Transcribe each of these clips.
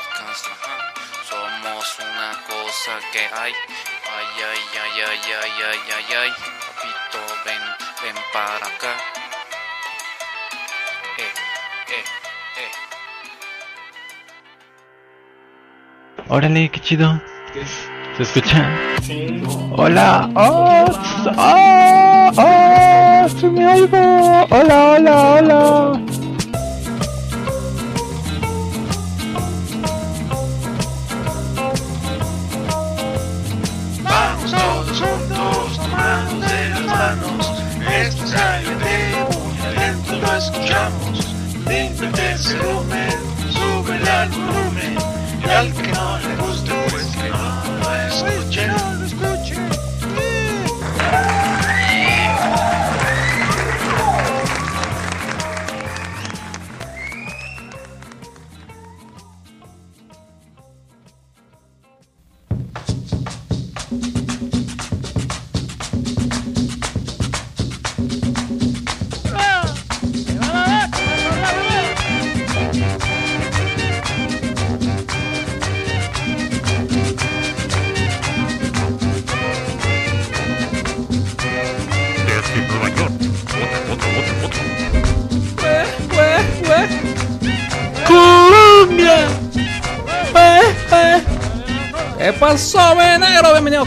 podcast. ajá. Somos una cosa que hay. Ay, ay, ay, ay, ay, ay, ay, ay. Papito, ven, ven para acá. Eh, eh, eh. Órale, qué chido. ¿Se escucha? Hola. Oh, oh, oh, sí me oigo. Hola, hola, hola.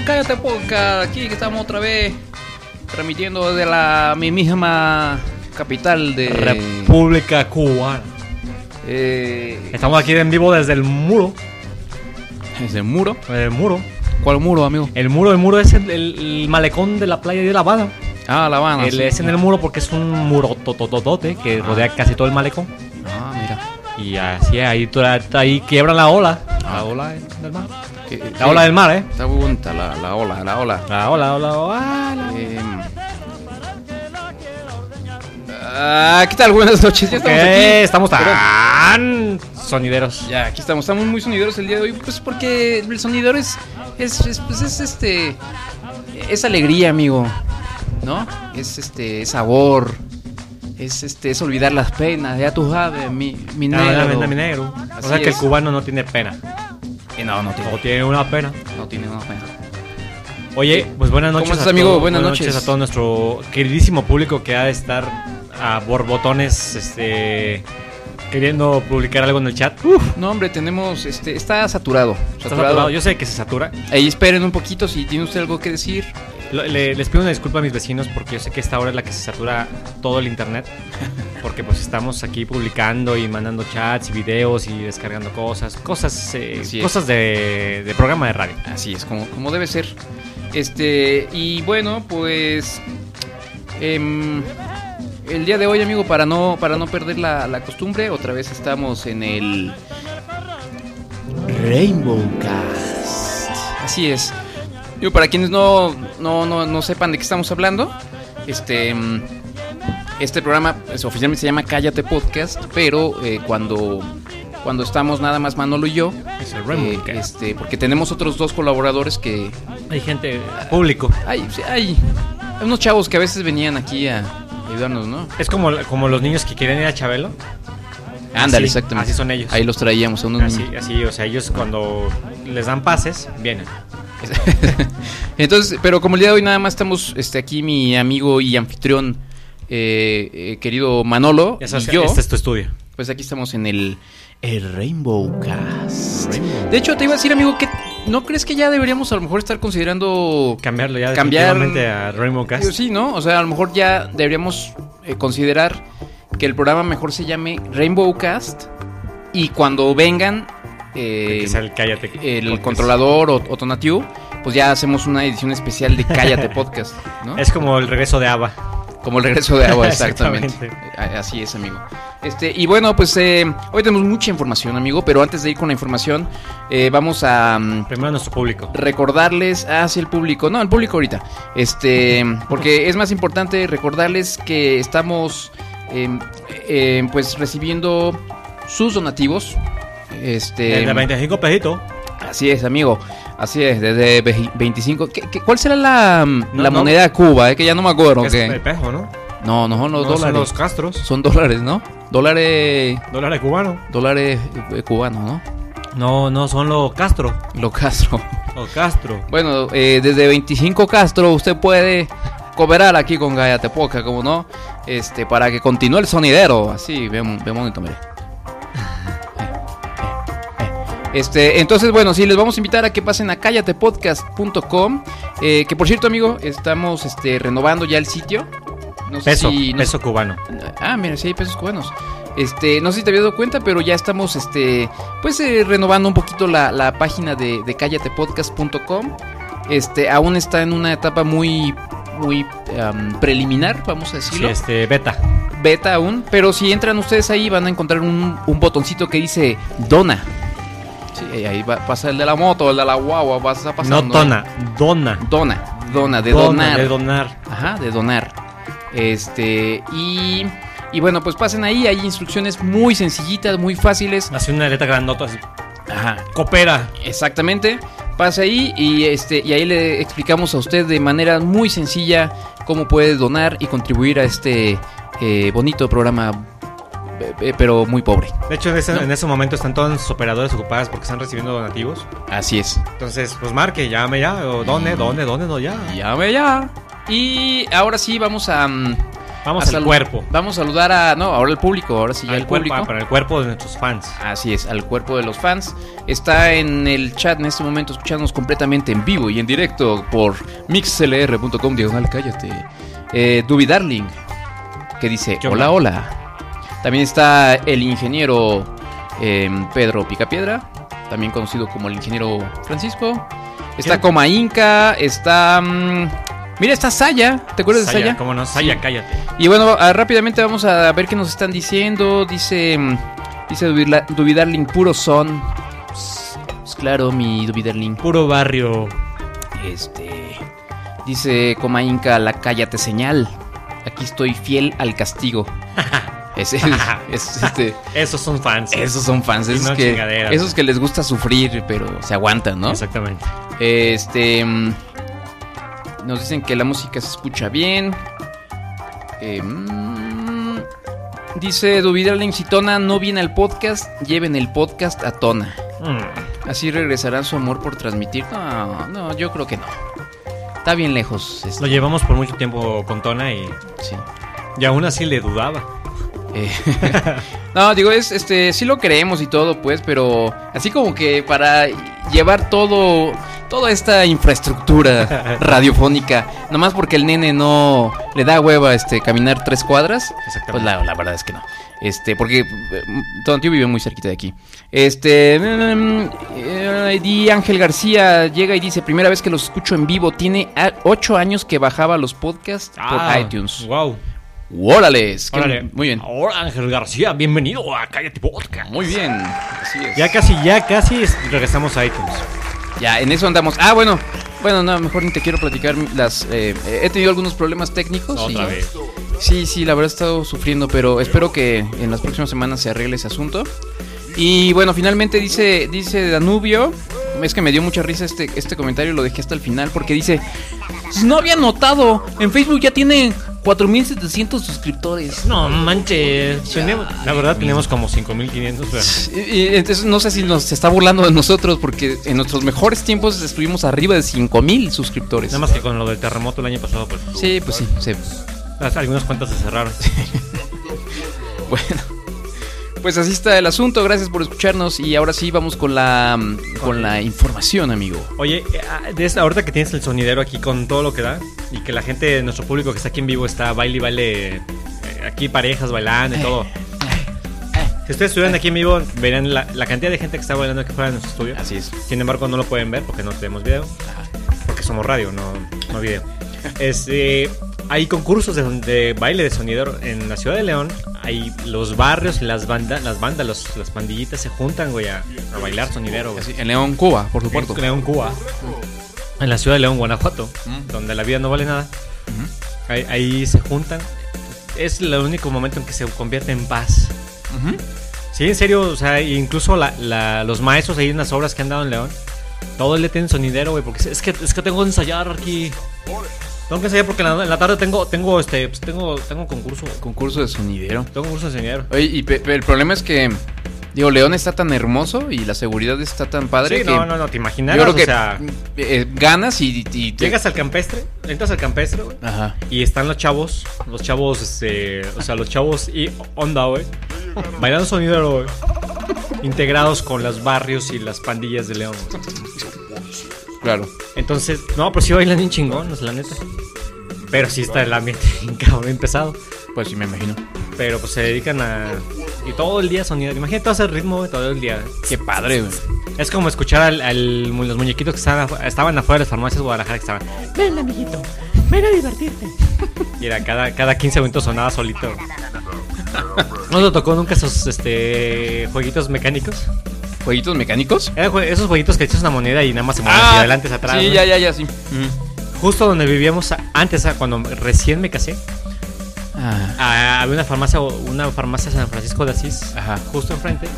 Cállate podcast. Aquí que estamos otra vez transmitiendo desde la mi misma capital de República Cubana. eh, Estamos aquí en vivo desde el muro. ¿Es el muro? El muro. ¿Cuál muro, amigo? El muro, el muro es el, malecón de la playa de La Habana. Ah, La Habana. El- sí. es en el muro porque es un muro totototote que rodea casi todo el malecón. Ah, mira. Y así es, ahí, toda- ahí quiebran la ola. La ola del mar. Que- La sí, ola del mar, ¿eh? Está muy bonita la, la ola, la ola. La ola, la ola, ola. Em, Ah, ¿qué tal? Buenas noches. Ya estamos aquí. estamos tan sonideros. Ya, aquí estamos, estamos muy sonideros el día de hoy, pues porque el sonidero es, es, es, pues es este, es alegría, amigo, ¿no? Es este, es sabor, es este, es olvidar las penas, ya tú sabes, mi, mi No, negro. no, mi negro. Así o sea que es. el cubano no tiene pena. Eh, no, no tiene, O tiene una pena. no tiene una pena. Oye, pues buenas ¿Cómo noches. estás, a amigo? todo- Buenas noches. a todo nuestro queridísimo público que ha de estar a borbotones este, queriendo publicar algo en el chat. Uf, No, hombre, tenemos, este, está saturado, está saturado. saturado. Yo sé que se satura. Ahí esperen un poquito si tiene usted algo que decir. Le- les pido una disculpa a mis vecinos porque yo sé que esta hora es la que se satura todo el internet. Porque pues estamos aquí publicando y mandando chats y videos y descargando cosas. Cosas, eh, cosas de, de programa de radio. Así es, como, como debe ser. Este, y bueno, pues. em, el día de hoy, amigo, para no, para no perder la, la costumbre, otra vez estamos en el. Rainbow Cast. Así es. Digo, para quienes no, no, no, no sepan de qué estamos hablando, este. Este programa pues, oficialmente se llama Cállate Podcast, pero eh, cuando, cuando estamos nada más Manolo y yo, Es el eh, este, porque tenemos otros dos colaboradores que Hay gente, público. hay, sí, hay, hay unos chavos que a veces venían aquí a ayudarnos, ¿no? Es como, como los niños que quieren ir a Chabelo. Ándale, Así, exactamente. así son ellos. Ahí los traíamos a unos Así, niños. así, o sea, ellos cuando les dan pases, vienen. Entonces, pero como el día de hoy nada más estamos este, aquí mi amigo y anfitrión eh, eh, querido Manolo Ya sabes y yo, este es tu estudio. pues aquí estamos en el, el Rainbow Cast. De hecho, te iba a decir, amigo, que ¿no crees que ya deberíamos a lo mejor estar considerando Cambiarlo ya Cambiar- a Rainbow Cast. Sí, ¿no? O sea, a lo mejor ya deberíamos eh, considerar que el programa mejor se llame Rainbow Cast y cuando vengan eh, el cállate. el podcast. controlador o, o Tonatiu, pues ya hacemos una edición especial de Cállate Podcast, ¿no? Es como el regreso de Ava. Como el regreso de agua, exactamente. Así es, amigo. Este, y bueno, pues eh, hoy tenemos mucha información, amigo, pero antes de ir con la información, eh, vamos a mm, Primero nuestro público. recordarles hacia el público, no, el público ahorita, este, porque es más importante recordarles que estamos, eh, eh, pues recibiendo sus donativos, este, El de 25 pejitos. así es, amigo, así es, desde ve- 25, ¿qué, qué- cuál será la, No, la no. moneda de Cuba? Eh, que ya no me acuerdo, Es el pejo, ¿no? No, no son los No dólares, Son los castros. son dólares, ¿no? Dólares, Dólares cubanos. dólares eh, cubanos, ¿no? No, no, son los Castro. Lo Castro. Los Castro. Bueno, eh, desde 25 Castro usted puede cooperar aquí con Gallate Poca, como no, este, para que continúe el sonidero. Así, bien, bien bonito, mire. Este, entonces, bueno, sí, les vamos a invitar a que pasen a callatepodcast.com. Eh, que por cierto, amigo, estamos este, renovando ya el sitio. No sé Peso, si- no peso cubano. Ah, mira, sí hay pesos cubanos. Este, no sé si te había dado cuenta, pero ya estamos, este, pues eh, renovando un poquito la, la página de, de callatepodcast.com. Este, aún está en una etapa muy, muy preliminar, vamos a Sí, decirlo. este, beta. Beta aún, pero si entran ustedes ahí van a encontrar un, un botoncito que dice Dona. Sí, ahí va, pasa el de la moto, el de la guagua, vas a pasando. No tona, dona. Dona, dona, de Dona, donar. De donar. Ajá, de donar. Este, y, y bueno, pues pasen ahí, hay instrucciones muy sencillitas, muy fáciles. Hace una letra grandota así. Ajá, Coopera. exactamente. Pase ahí y este y ahí le explicamos a usted de manera muy sencilla cómo puede donar y contribuir a este eh, bonito programa, pero muy pobre. De hecho, en ese, No. en ese momento están todos sus operadores ocupadas porque están recibiendo donativos. Así es. Entonces, pues marque, llame ya. O dónde, dónde, dónde, no ya. Llame ya. Y ahora sí vamos a mm, Vamos a al cuerpo. Vamos a saludar a no, ahora el público, ahora sí ya Al el cuerpo, público. para el cuerpo de nuestros fans. Así es, al cuerpo de los fans. Está en el chat en este momento escuchándonos completamente en vivo y en directo por mixlr.com diagonal cállate. Eh, Duby Darling, que dice ¿Qué hola, hola. También está el ingeniero eh, Pedro Picapiedra, también conocido como el ingeniero Francisco. Está. Coma Inca, está... mm, mira, está Saya, ¿te acuerdas de Saya? ¿Cómo no? Saya, Sí. cállate. Y bueno, ah, rápidamente vamos a ver qué nos están diciendo. Dice, mm, dice Dubidarling, puro son. Pues, pues claro, mi Dubidarling. Puro barrio. Este, dice Coma Inca, la cállate señal. Aquí estoy fiel al castigo. Es, es, este, Esos son fans. esos son fans, esos, no que, esos que les gusta sufrir, pero se aguantan, ¿no? Exactamente. Este. mm, Nos dicen que la música se escucha bien. Eh, mm, dice Duvidarling, si Tona no viene al podcast, lleven el podcast a Tona. Mm. Así regresará su amor por transmitir. No, no, yo creo que no. Está bien lejos. este, Lo llevamos por mucho tiempo con Tona y, sí. y aún así le dudaba. Eh, no, digo, es este, sí lo creemos y todo, pues, pero así como que para llevar todo, toda esta infraestructura radiofónica, nomás porque el nene no le da hueva este caminar tres cuadras, Exactamente. pues la, la verdad es que no. Este, porque eh, Don Tío vive muy cerquita de aquí. Este, mm, eh, Di Ángel García llega y dice, primera vez que los escucho en vivo, tiene ocho años que bajaba los podcasts por iTunes. Wow. Órale. Muy bien. Ahora Ángel García, bienvenido a Cállate Podcast. Muy bien, así es. Ya casi, ya casi es- regresamos a iTunes. Ya, en eso andamos. Ah, bueno, bueno, no, mejor ni te quiero platicar las. eh, he tenido algunos problemas técnicos. Otra y- vez. Sí, sí, la verdad he estado sufriendo, pero espero que en las próximas semanas se arregle ese asunto. Y bueno, finalmente dice, dice Danubio. Es que me dio mucha risa este, este comentario, lo dejé hasta el final, porque dice: No había notado, en Facebook ya tiene 4700 suscriptores. No manches. Tenemos- la verdad, tenemos como 5500. pero- Y, y entonces no sé si nos está burlando de nosotros, porque en nuestros mejores tiempos estuvimos arriba de 5000 suscriptores. Nada más que con lo del terremoto el año pasado, pues Sí, pues sí, sí. algunas cuentas se cerraron. Bueno, pues así está el asunto. Gracias por escucharnos y ahora sí vamos con la con la información, amigo. Oye, eh, ah, de esta, ahorita que tienes el sonidero aquí con todo lo que da y que la gente, nuestro público que está aquí en vivo está baile y baile, eh, aquí parejas bailando y todo. Si ustedes estuvieran aquí en vivo, verían la, la cantidad de gente que está bailando aquí fuera de nuestro estudio. Así es. Sin embargo, no lo pueden ver porque no tenemos video. Porque somos radio, no, no video. Este, hay concursos de, de baile de sonidero en la ciudad de León. Hay los barrios, las bandas, las bandas, los- las pandillitas se juntan, güey, a, a bailar sonidero, güey. Así, en León, Cuba, por supuesto. En León, Cuba. En la ciudad de León, Guanajuato, donde la vida no vale nada. ahí, ahí se juntan. Es el único momento en que se convierte en paz. Sí, en serio, o sea, incluso la- la- los maestros ahí en las obras que han dado en León, todos le tienen sonidero, güey, porque es que, es que tengo que ensayar aquí. Tengo que ensayar porque en la, en la tarde tengo, tengo, este, pues tengo, tengo concurso. Concurso de sonidero. Tengo concurso de sonidero. Oye, y pe- pe- el problema es que Digo, León está tan hermoso y la seguridad está tan padre Sí, que no, no, no, te imaginas. yo creo que o sea, eh, ganas y, y te- llegas al campestre, entras al campestre, güey. Ajá. Y están los chavos, los chavos, este, o sea, los chavos y onda, güey. Bailando sonidero, güey. Integrados con los barrios y las pandillas de León. Claro. Entonces, no, pero sí bailan bien chingón, es la neta. Pero sí está el ambiente bien pesado. Pues sí, me imagino. Pero pues se dedican a. Y todo el día sonidero. Imagínate todo ese ritmo, todo el día. Qué padre, güey. Es como escuchar al, al- los muñequitos que estaban, afu- estaban afuera de las farmacias de Guadalajara que estaban. Ven, amiguito, ven a divertirte. Y era cada, cada 15 minutos sonaba solito. ¿No te tocó nunca esos este, jueguitos mecánicos? ¿Jueguitos mecánicos? Eran jue- esos jueguitos que echas una moneda y nada más se mueven hacia adelante, hacia atrás. Ah, Sí, ¿no? ya, ya, ya, sí. Ujú. Justo donde vivíamos antes, cuando recién me casé, Ah, había una farmacia, una farmacia San Francisco de Asís, Ajá. justo enfrente.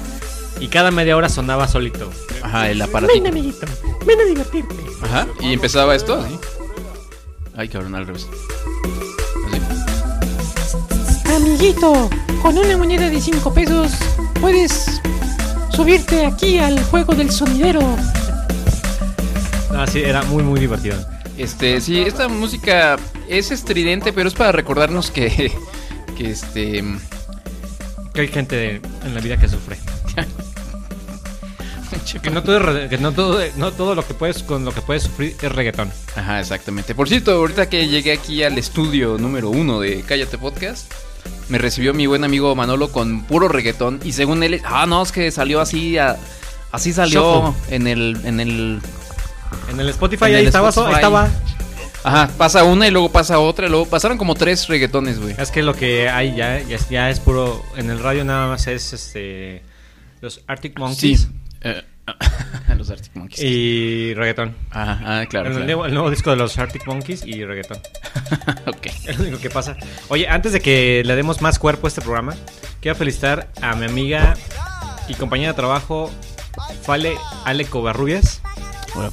Y cada media hora sonaba solito. ajá, el aparatito. amiguito, ven a divertirte. Ajá. Y empezaba esto así. Ay, cabrón, al revés. Así. Amiguito, con una moneda de 5 pesos puedes subirte aquí al juego del sonidero. Ah, sí, era muy, muy divertido. Este, sí, esta música es estridente, pero es para recordarnos que. Que este. Que hay gente en la vida que sufre. Que no todo, que no todo, no todo lo que puedes con lo que puedes sufrir es reggaetón. Ajá, exactamente. Por cierto, ahorita que llegué aquí al estudio número uno de Cállate Podcast, me recibió mi buen amigo Manolo con puro reggaetón. Y según él, ah, no, es que salió así, a- así salió Shuffle. en el, en el. En el Spotify En ahí el estaba, Spotify. estaba. Ajá, pasa una y luego pasa otra, y luego pasaron como tres reggaetones, güey. Es que lo que hay ya, ya, es- ya es puro. En el radio nada más es este. Los Arctic Monkeys Sí. Eh, los Arctic Monkeys. y reggaetón. Ajá, ah, claro. el, claro. nuevo, el nuevo disco de los Arctic Monkeys y reggaetón. ok. Es lo único que pasa. Oye, antes de que le demos más cuerpo a este programa, quiero felicitar a mi amiga y compañera de trabajo, Fale Ale Covarrubias. Hola.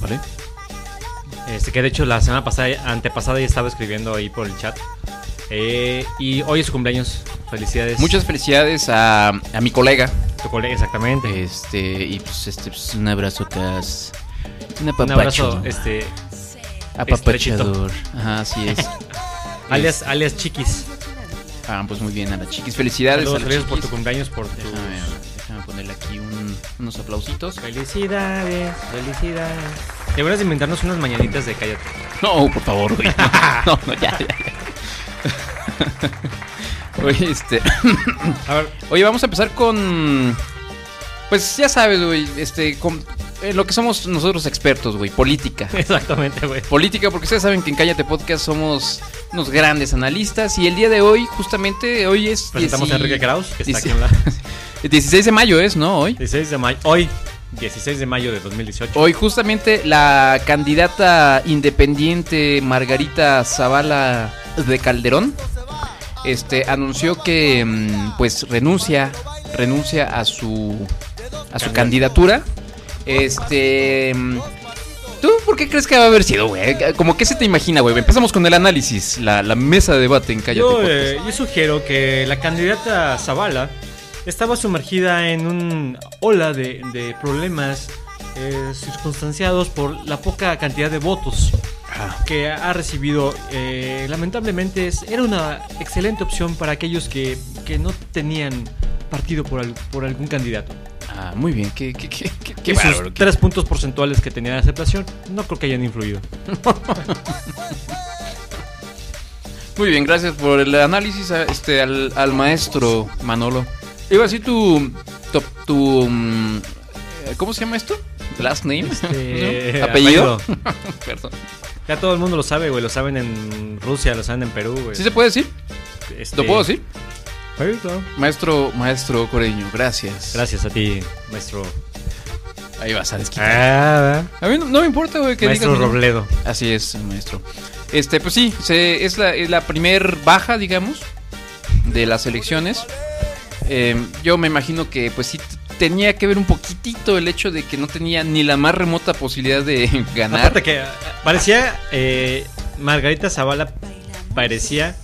Este, que de hecho la semana pasada, antepasada ya estaba escribiendo ahí por el chat. Eh, y hoy es su cumpleaños. Felicidades. Muchas felicidades a, a mi colega. Tu colega, exactamente. Este, y pues este, pues, un abrazo, Cas. Un Un abrazo, este, Apapachador. Ajá, así es. alias, alias Chiquis. Ah, pues muy bien a la chiquis. Felicidades Saludos, a la por tu cumpleaños, por tu... Déjame, déjame ponerle aquí un- unos aplausitos. Felicidades, felicidades. Deberías de inventarnos unas mañanitas de cállate. No, por favor, güey. No, no, ya, ya. ya. Oye, este. A ver, Oye, vamos a empezar con. Pues ya sabes, güey. Este, con eh, lo que somos nosotros expertos, güey. Política. exactamente, güey. Política, porque ustedes saben que en Cállate Podcast somos unos grandes analistas. Y el día de hoy, justamente, hoy es. Presentamos a dieci- Enrique Kraus, que está dieci- aquí en la... El 16 de mayo es, ¿no? Hoy. 16 de mayo. Hoy, 16 de mayo de 2018. Hoy justamente la candidata independiente Margarita Zavala de Calderón este anunció que mm, pues renuncia renuncia a su a su candidatura. Este mm, ¿Tú por qué crees que va a haber sido, güey? Como que se te imagina, güey. Empezamos con el análisis, la, la mesa de debate en Cállate Yo, eh, yo sugiero que la candidata Zavala estaba sumergida en un ola de, de problemas eh, circunstanciados por la poca cantidad de votos que ha recibido. Eh, lamentablemente es- era una excelente opción para aquellos que, que no tenían partido por, al- por algún candidato. Ah, muy bien. Qué, qué, qué, qué, sus bárbaro, tres puntos porcentuales que tenía de aceptación no creo que hayan influido. Muy bien, gracias por el análisis a- este, al, al maestro Manolo. Iba así tu, tu, tu, mm, eh, ¿Cómo se llama esto? Last name. Este, ¿No? ¿Apellido? Perdón. Ya todo el mundo lo sabe, güey. Lo saben en Rusia, lo saben en Perú, güey. ¿Sí se puede decir? Este, ¿Lo puedo decir? Sí, claro. Maestro, maestro Coreño, gracias. Gracias a ti, maestro. Ahí vas a desquitar. Ah, A mí no, no me importa, güey, que maestro digas. Robledo. Así es, maestro. Este, pues sí, se- es, la, es la primer baja, digamos, de las elecciones. Eh, yo me imagino que, pues sí, tenía que ver un poquitito el hecho de que no tenía ni la más remota posibilidad de ganar. Aparte que eh, parecía eh, Margarita Zavala parecía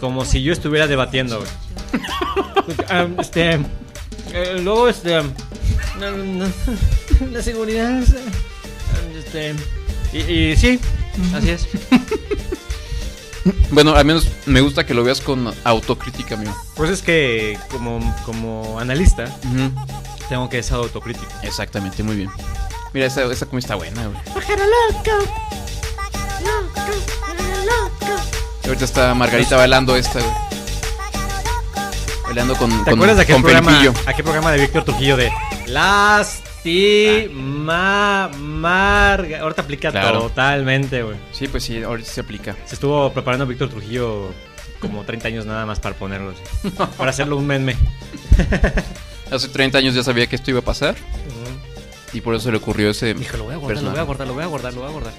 como si yo estuviera debatiendo. güey. Este, Eh, luego, este. um, no, no, la seguridad. es, Este. Y, y sí, así es. Bueno, al menos me gusta que lo veas con autocrítica, amigo. Pues es que, como, como analista, tengo que ser autocrítico. Exactamente, muy bien. Mira, esa, esa comida está buena, güey. Pájaro loco. Loco, pájaro loco. Y Ahorita está Margarita bailando esta, güey. Bailando con, ¿Te con, acuerdas de aquel con programa, aquel programa de Víctor Trujillo de Lástima Marga? Ahorita aplica Claro. totalmente, güey. Sí, pues sí, ahorita se aplica. Se estuvo preparando Víctor Trujillo como 30 años nada más para ponerlo así. para hacerlo un meme. Hace 30 años ya sabía que esto iba a pasar. Y por eso se le ocurrió ese. Dijo, lo voy a guardar, lo voy a guardar, lo voy a guardar, lo voy a guardar.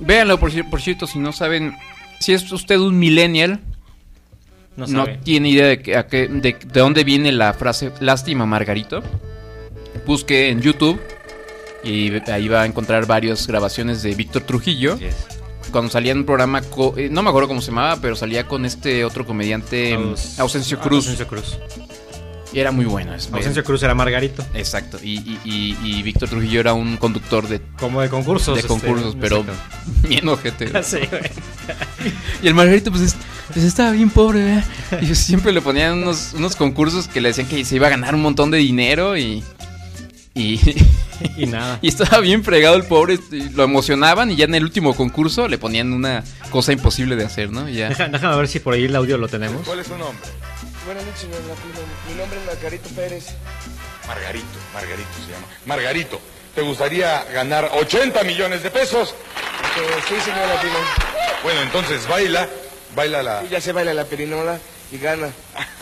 Véanlo, por, cier- por cierto, si no saben. Si es usted un millennial, No tiene idea de, que- de, de dónde viene la frase Lástima Margarito, busque en YouTube y ahí va a encontrar varias grabaciones de Víctor Trujillo. Cuando salía en un programa, co- eh, no me acuerdo cómo se llamaba, pero salía con este otro comediante, Aus- Ausencio Cruz. Ausencio Cruz. Y era muy bueno. es- Ausencio Cruz era Margarito. Exacto. Y, y- y- y Víctor Trujillo era un conductor de, Como de concursos. de este, concursos, pero exacto. bien ojete. Sí. Y el Margarito, pues, es- pues, estaba bien pobre, ¿eh? Y siempre le ponían unos, unos concursos que le decían que se iba a ganar un montón de dinero y. Y, Y nada. y estaba bien fregado el pobre. lo emocionaban y ya en el último concurso le ponían una cosa imposible de hacer, ¿no? Y ya. Deja- déjame ver si por ahí el audio lo tenemos. ¿Cuál es su nombre? Buenas noches, señor Latino. Mi nombre es Margarito Pérez. Margarito, Margarito se llama. Margarito, ¿te gustaría ganar 80 millones de pesos? Eh, sí, señor Latino. Bueno, entonces baila, baila la... Y ya se baila la perinola y gana.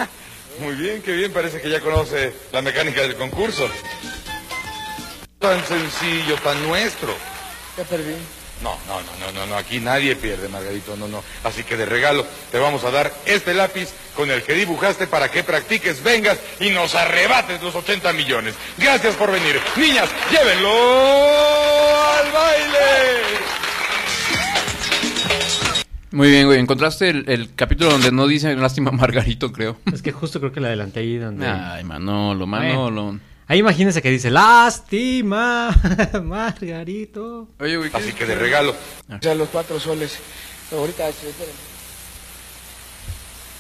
Muy bien, qué bien, parece que ya conoce la mecánica del concurso. Tan sencillo, tan nuestro. Ya perdí. No, no, no, no, no, no, aquí nadie pierde, Margarito, no, no. Así que de regalo te vamos a dar este lápiz con el que dibujaste para que practiques, vengas y nos arrebates los 80 millones. Gracias por venir. Niñas, llévenlo al baile. Muy bien, güey. Encontraste el, el capítulo donde no dice lástima Margarito, creo. Es que justo creo que la adelanté ahí donde. Ay, Manolo, Manolo. Ahí imagínense que dice Lástima, Margarito. Oye, güey. Así que de regalo. O sea, los cuatro soles. Ahorita, esperen.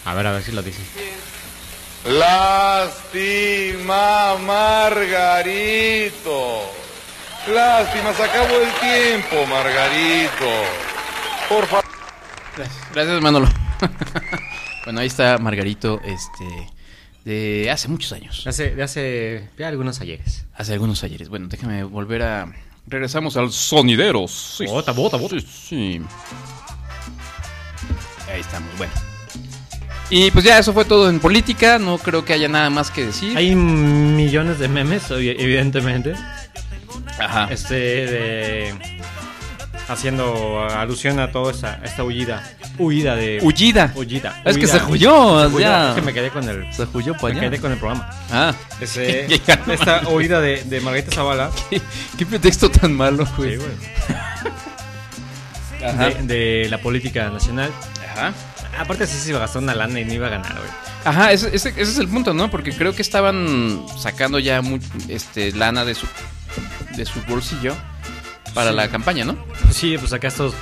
A ver, a ver si lo dice. Lástima, Margarito. Lástima, se acabó el tiempo, Margarito. Por favor. Gracias, Manolo. bueno, ahí está Margarito, este, de hace muchos años. Hace, de hace ya algunos ayeres. Hace algunos ayeres. Bueno, déjame volver a... Regresamos al sonideros. Sí, Bota, bota, bota. Sí, sí. Ahí estamos, bueno. Y pues ya eso fue todo en política. No creo que haya nada más que decir. Hay millones de memes, evidentemente. Ajá. Este de. Haciendo alusión a toda esta, esta huida. Huida de. Hullida. Hullida. Es que se huyó, Se huyó. ya. Es que me quedé con el. Se huyó para Me allá. quedé con el programa. Ah. Ese- esta huida de, de Margarita Zavala. ¿Qué, qué pretexto tan malo, güey. Sí, güey. Ajá. De, de la política nacional. Ajá. Aparte, sí se iba a gastar una lana y no iba a ganar, güey. Ajá, ese, ese- ese es el punto, ¿no? Porque creo que estaban sacando ya mu- este, lana de su, de su bolsillo para Sí. la campaña, ¿no? Sí, pues acá estos.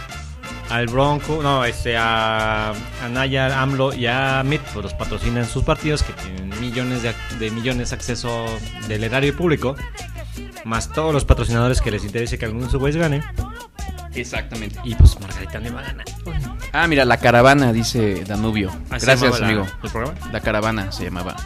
Al Bronco, no, este, a, a Naya, AMLO y a MIT, pues los patrocinan sus partidos que tienen millones de, de millones de acceso del erario público, más todos los patrocinadores que les interese que alguno de sus güeyes gane. Exactamente. Y pues Margarita no iba a ganar. Ah, mira, la caravana, dice Danubio. Se Gracias, la- amigo. ¿El programa? La caravana se llamaba.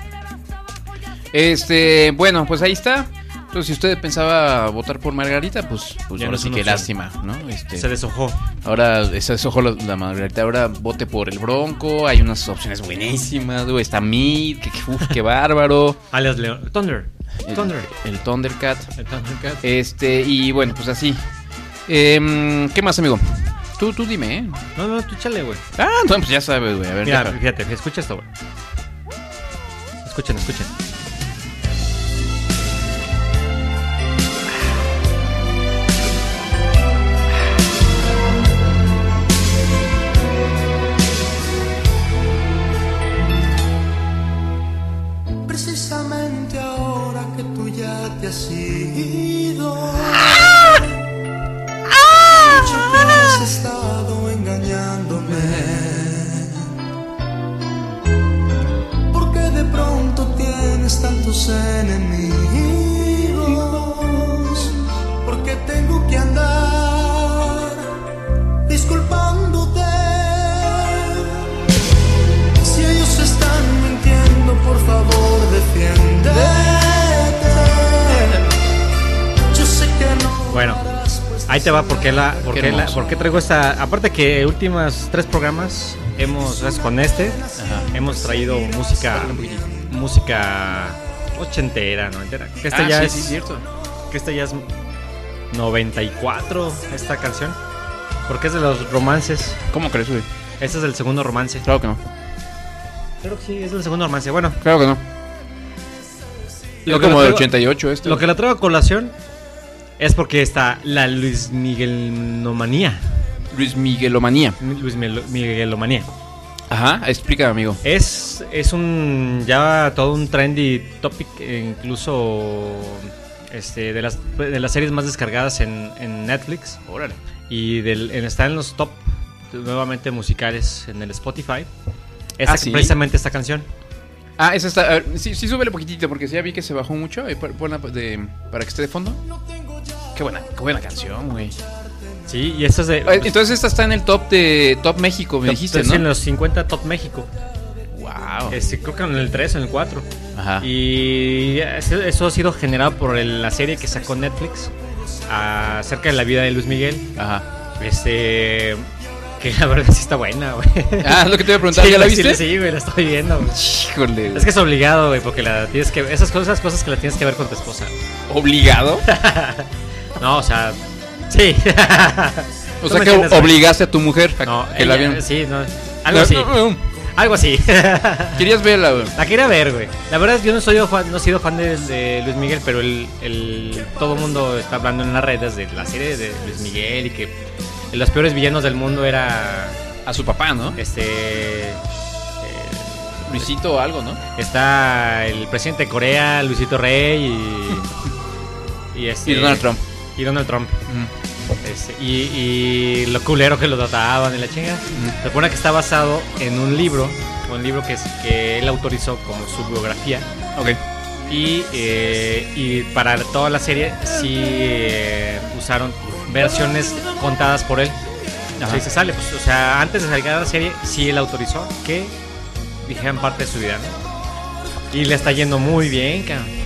Este, bueno, pues ahí está. Entonces, si usted pensaba votar por Margarita, pues, pues Ya no ahora es sí que opción. lástima, ¿no? Este, Se deshojó. Ahora, es ojo la, la Margarita. Ahora vote por el Bronco. Hay unas opciones buenísimas, güey. Está Mid, que, que- uf, qué bárbaro. Alias León. Thunder. El, Thunder. el Thundercat. El Thundercat. Este, y bueno, pues así. Em, ¿Qué más, amigo? Tú, tú dime, ¿eh? No, no, tú chale, güey. Ah, no, pues ya sabes, güey. A ver, Mira, fíjate, escucha esto, güey. Escuchen, escuchen. Tantos enemigos. Porque tengo que andar disculpándote. Si ellos están mintiendo, por favor, defiéndete. Yo sé que no. Bueno, ahí te va porque la, porque la, porque traigo esta. Aparte que últimas tres programas hemos con este hemos traído música, música ochentera, noventera. Que esta Ah, ya sí, es sí, cierto. que esta ya es 94 esta canción, porque es de los romances. ¿Cómo crees, güey? Este es el segundo romance. Claro que no. Creo que sí, es el segundo romance. Bueno, Claro que no. Lo Es que como lo del traigo- 88 esto. lo que la traigo a colación es porque está la Luis Miguel Nomanía. Luis Miguelomanía. Luis Miguel- Miguelomanía. Ajá, explica, amigo. Es, es un ya todo un trendy topic, e incluso este, de, las, de las series más descargadas en, en Netflix. Órale. Y del, está en los top nuevamente musicales en el Spotify. Esta, Ah, ¿sí? Precisamente esta canción. Ah, esa está. a ver, sí, sí, súbele poquitito porque ya vi que se bajó mucho. eh, de, para que esté de fondo. Qué buena, qué buena canción, güey. Sí, y esta es de. Eh, Entonces esta está en el top de Top México, me top- dijiste, sí, en ¿no? los 50 Top México. Wow. Este, creo que en el 3 o en el 4. Ajá. Y eso, ha sido generado por el- la serie que sacó Netflix acerca de la vida de Luis Miguel. Ajá. Este. Que la verdad sí está buena, güey. Ah, es lo que te iba a preguntar, Sí, ¿ya la viste? Sí, güey, la estoy viendo. güey. Híjole. Es que es obligado, güey, porque la tienes que. Esas cosas, esas cosas que la tienes que ver con tu esposa. ¿Obligado? No, o sea. Sí. O sea que obligaste a tu mujer a No, que la vieran. Sí, no. Algo así. no, no. Algo así. Querías verla, güey. La quería ver, güey. La verdad, yo no soy fan, no he sido fan de, de Luis Miguel, pero el, el- todo el mundo está hablando en las redes de la serie de Luis Miguel y que los peores villanos del mundo era A su papá, ¿no? este. eh, Luisito o algo, ¿no? está el presidente de Corea, Luisito Rey y. Y, este, Y Donald Trump. Y Donald Trump. Este, y, y lo culero que lo trataban y la chinga. Se supone que está basado en un libro, un libro que, es, que él autorizó como su biografía. Ok. Y, eh, y para toda la serie sí eh, usaron versiones contadas por él. Ajá. Se sale, pues, o sea, antes de salir a la serie, sí él autorizó que dijeran parte de su vida, ¿no? Y le está yendo muy bien, cabrón.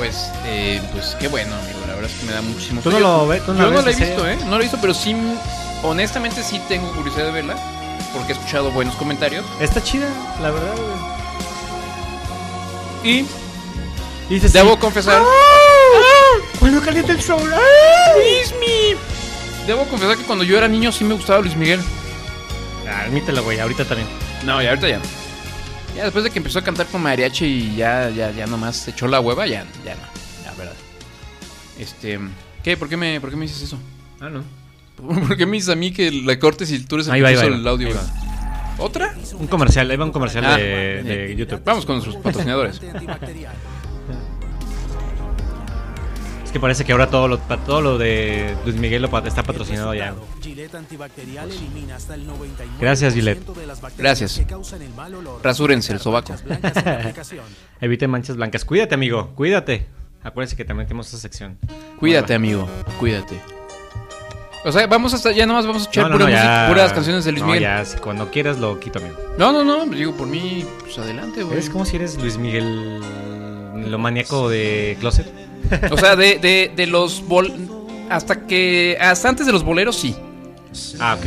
Pues, eh, pues qué bueno, amigo. La verdad es que me da muchísimo ¿Tú no lo ves? ¿Tú no Yo no la he visto? ¿eh? No la he visto, pero sí, honestamente sí tengo curiosidad de verla. Porque he escuchado buenos comentarios. Está chida, la verdad, güey. Y dices, debo sí, confesar... Cuando calienta el sol. Luismi. Debo confesar que cuando yo era niño sí me gustaba Luis Miguel. Ah, admítelo, güey, ahorita también. No, y ahorita ya. Ya después de que empezó a cantar con mariachi y ya, ya, ya nomás se echó la hueva, ya, ya no. Ya, verdad. Este. ¿Qué? ¿Por qué me, por qué me dices eso? Ah, no. ¿Por qué me dices a mí que la cortes y tú eres el Ahí que va, ahí va, ahí el va, audio? ahí güey? ¿Otra? Un comercial, ahí va un comercial Ah, de, de eh, YouTube. Vamos con nuestros patrocinadores. Es que parece que ahora todo lo, todo lo de Luis Miguel lo está patrocinado ya. Gillette antibacterial elimina hasta el 99% Gracias, Gillette. Gracias. Rasúrense el sobaco. Blancas en la aplicación. Evite manchas blancas. Cuídate, amigo, cuídate. Acuérdense que también tenemos esa sección. Cuídate, amigo. Cuídate. O sea, vamos hasta. Ya nomás vamos a echar No, no, pura no, música- ya- puras canciones de Luis no, Miguel. ya, si cuando quieras lo quito, amigo. No, no, no. Digo, por mí, pues adelante, güey. Es como si eres Luis Miguel, lo maníaco de Closet. O sea, de, de, de los bol... Hasta que... Hasta antes de los boleros, sí. Ah, ok.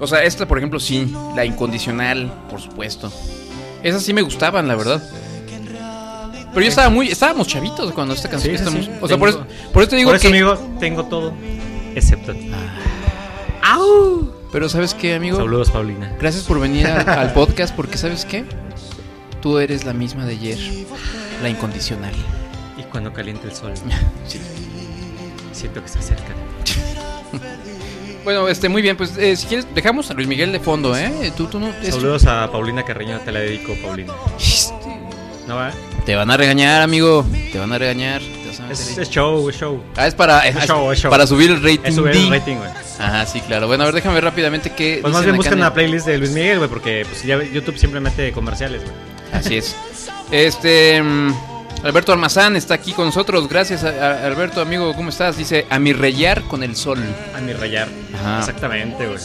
O sea, esta, por ejemplo, sí. La incondicional, por supuesto. Esas sí me gustaban, la verdad. Pero yo estaba muy... Estábamos chavitos cuando esta canción... Sí, sí, estamos- sí. O sea, por eso, por eso te digo Por eso, que... amigo, tengo todo. Excepto a ti. Pero ¿sabes qué, amigo? Saludos, Paulina. Gracias por venir al, al podcast porque ¿sabes qué? Tú eres la misma de ayer. La incondicional. Cuando calienta el sol, Sí. siento que está cerca. Bueno, este, muy bien, pues eh, si quieres, dejamos a Luis Miguel de fondo, ¿eh? Tú, tú no. es- Saludos a Paulina Carreño, te la dedico, Paulina. ¿No va? Te van a regañar, amigo. Te van a regañar. A Es, show, es show. Ah, es para, Es es show, es show. para subir el rating. Es subir el rating, güey. Ajá, sí, claro. Bueno, a ver, déjame ver rápidamente qué. Pues más bien buscan el- playlist de Luis Miguel, güey, porque pues, ya YouTube siempre mete comerciales, güey. Así es. Este. Alberto Almazán está aquí con nosotros. Gracias, a- a- Alberto, amigo. ¿Cómo estás? Dice: A mi rayar con el sol. A mi rayar. Ajá. Exactamente, güey.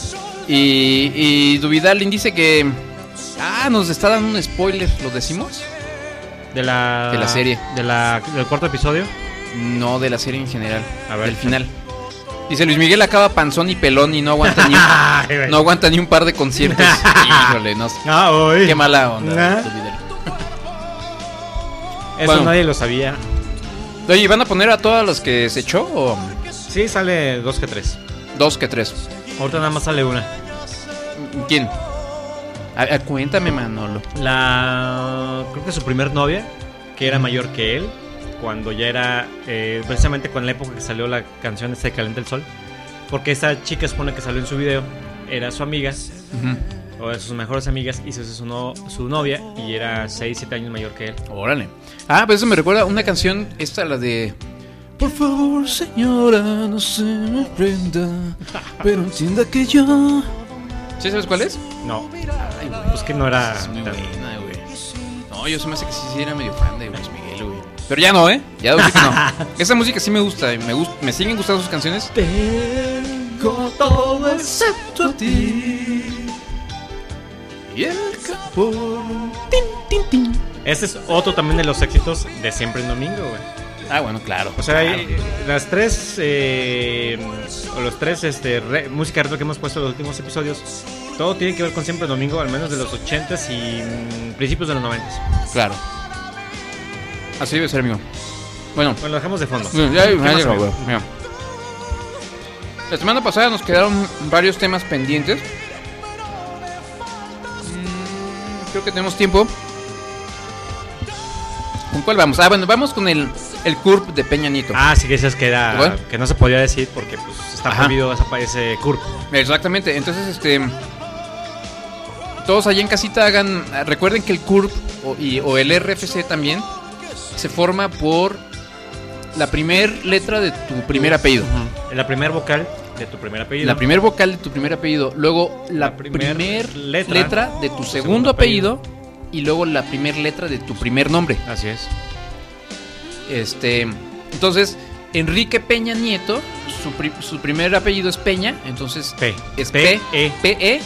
Y, y Duvidalin dice que. Ah, nos está dando un spoiler. ¿Lo decimos? De la... De la serie. De la, del cuarto episodio. No, de la serie en general. A ver. Del final. Dice Luis Miguel acaba panzón y pelón y no aguanta ni un, no aguanta ni un par de conciertos. Híjole, no sé. Ah. Qué mala onda. Ah. Eso Bueno. nadie lo sabía. Oye, ¿van a poner a todas las que se echó o Sí, sale dos que tres. dos que tres? Ahorita nada más sale una. ¿Quién? A- a- cuéntame, Manolo. La. Creo que su primer novia, que era mayor que él, cuando ya era. eh, precisamente con la época que salió la canción esta de Caliente el Sol. Porque esta chica supone que salió en su video, era su amiga, o de sus mejores amigas, y se hizo su, no- su novia, y era 6, 7 años mayor que él. Órale. Ah, pues eso me recuerda una canción, esta, la de... Por favor, señora, no se me prenda, pero entienda que yo... ¿Sí sabes cuál es? No, Ay, pues que no era. Es muy tan- buena, güey. No, yo se me hace que sí, sí era medio fan de Luis Miguel, güey. Pero ya no, ¿eh? Ya no. Esa música sí me gusta, me, gust me siguen gustando sus canciones. Tengo todo excepto a ti. Y el campo... Tin, tin, tin. Este es otro también de los éxitos de Siempre en Domingo, güey. Ah, bueno, claro. O sea, claro. hay- las tres, eh, o los tres, este, re- música retro que hemos puesto en los últimos episodios, todo tiene que ver con Siempre en Domingo, al menos de los 80s y mm, principios de los 90s. Claro. Así debe ser, amigo. Bueno, Bueno, lo dejamos de fondo. ya, ya, ¿Qué ya llegó, güey. La semana pasada nos quedaron varios temas pendientes. Creo que tenemos tiempo. ¿Con cuál vamos? Ah, bueno, vamos con el, el CURP de Peña Nieto. Ah, sí que dices que era, que no se podía decir porque pues está Ajá. prohibido ese CURP. Exactamente, entonces este todos allá en casita hagan recuerden que el CURP o, y- o el RFC también se forma por la primer letra de tu primer apellido. La primer vocal de tu primer apellido. La primer vocal de tu primer apellido, luego la, La primer primer letra letra, de tu segundo, apellido, y luego la primer letra de tu primer nombre. Así es. Este, entonces Enrique Peña Nieto, su, pri- su primer apellido es Peña, entonces P. es P, P, E.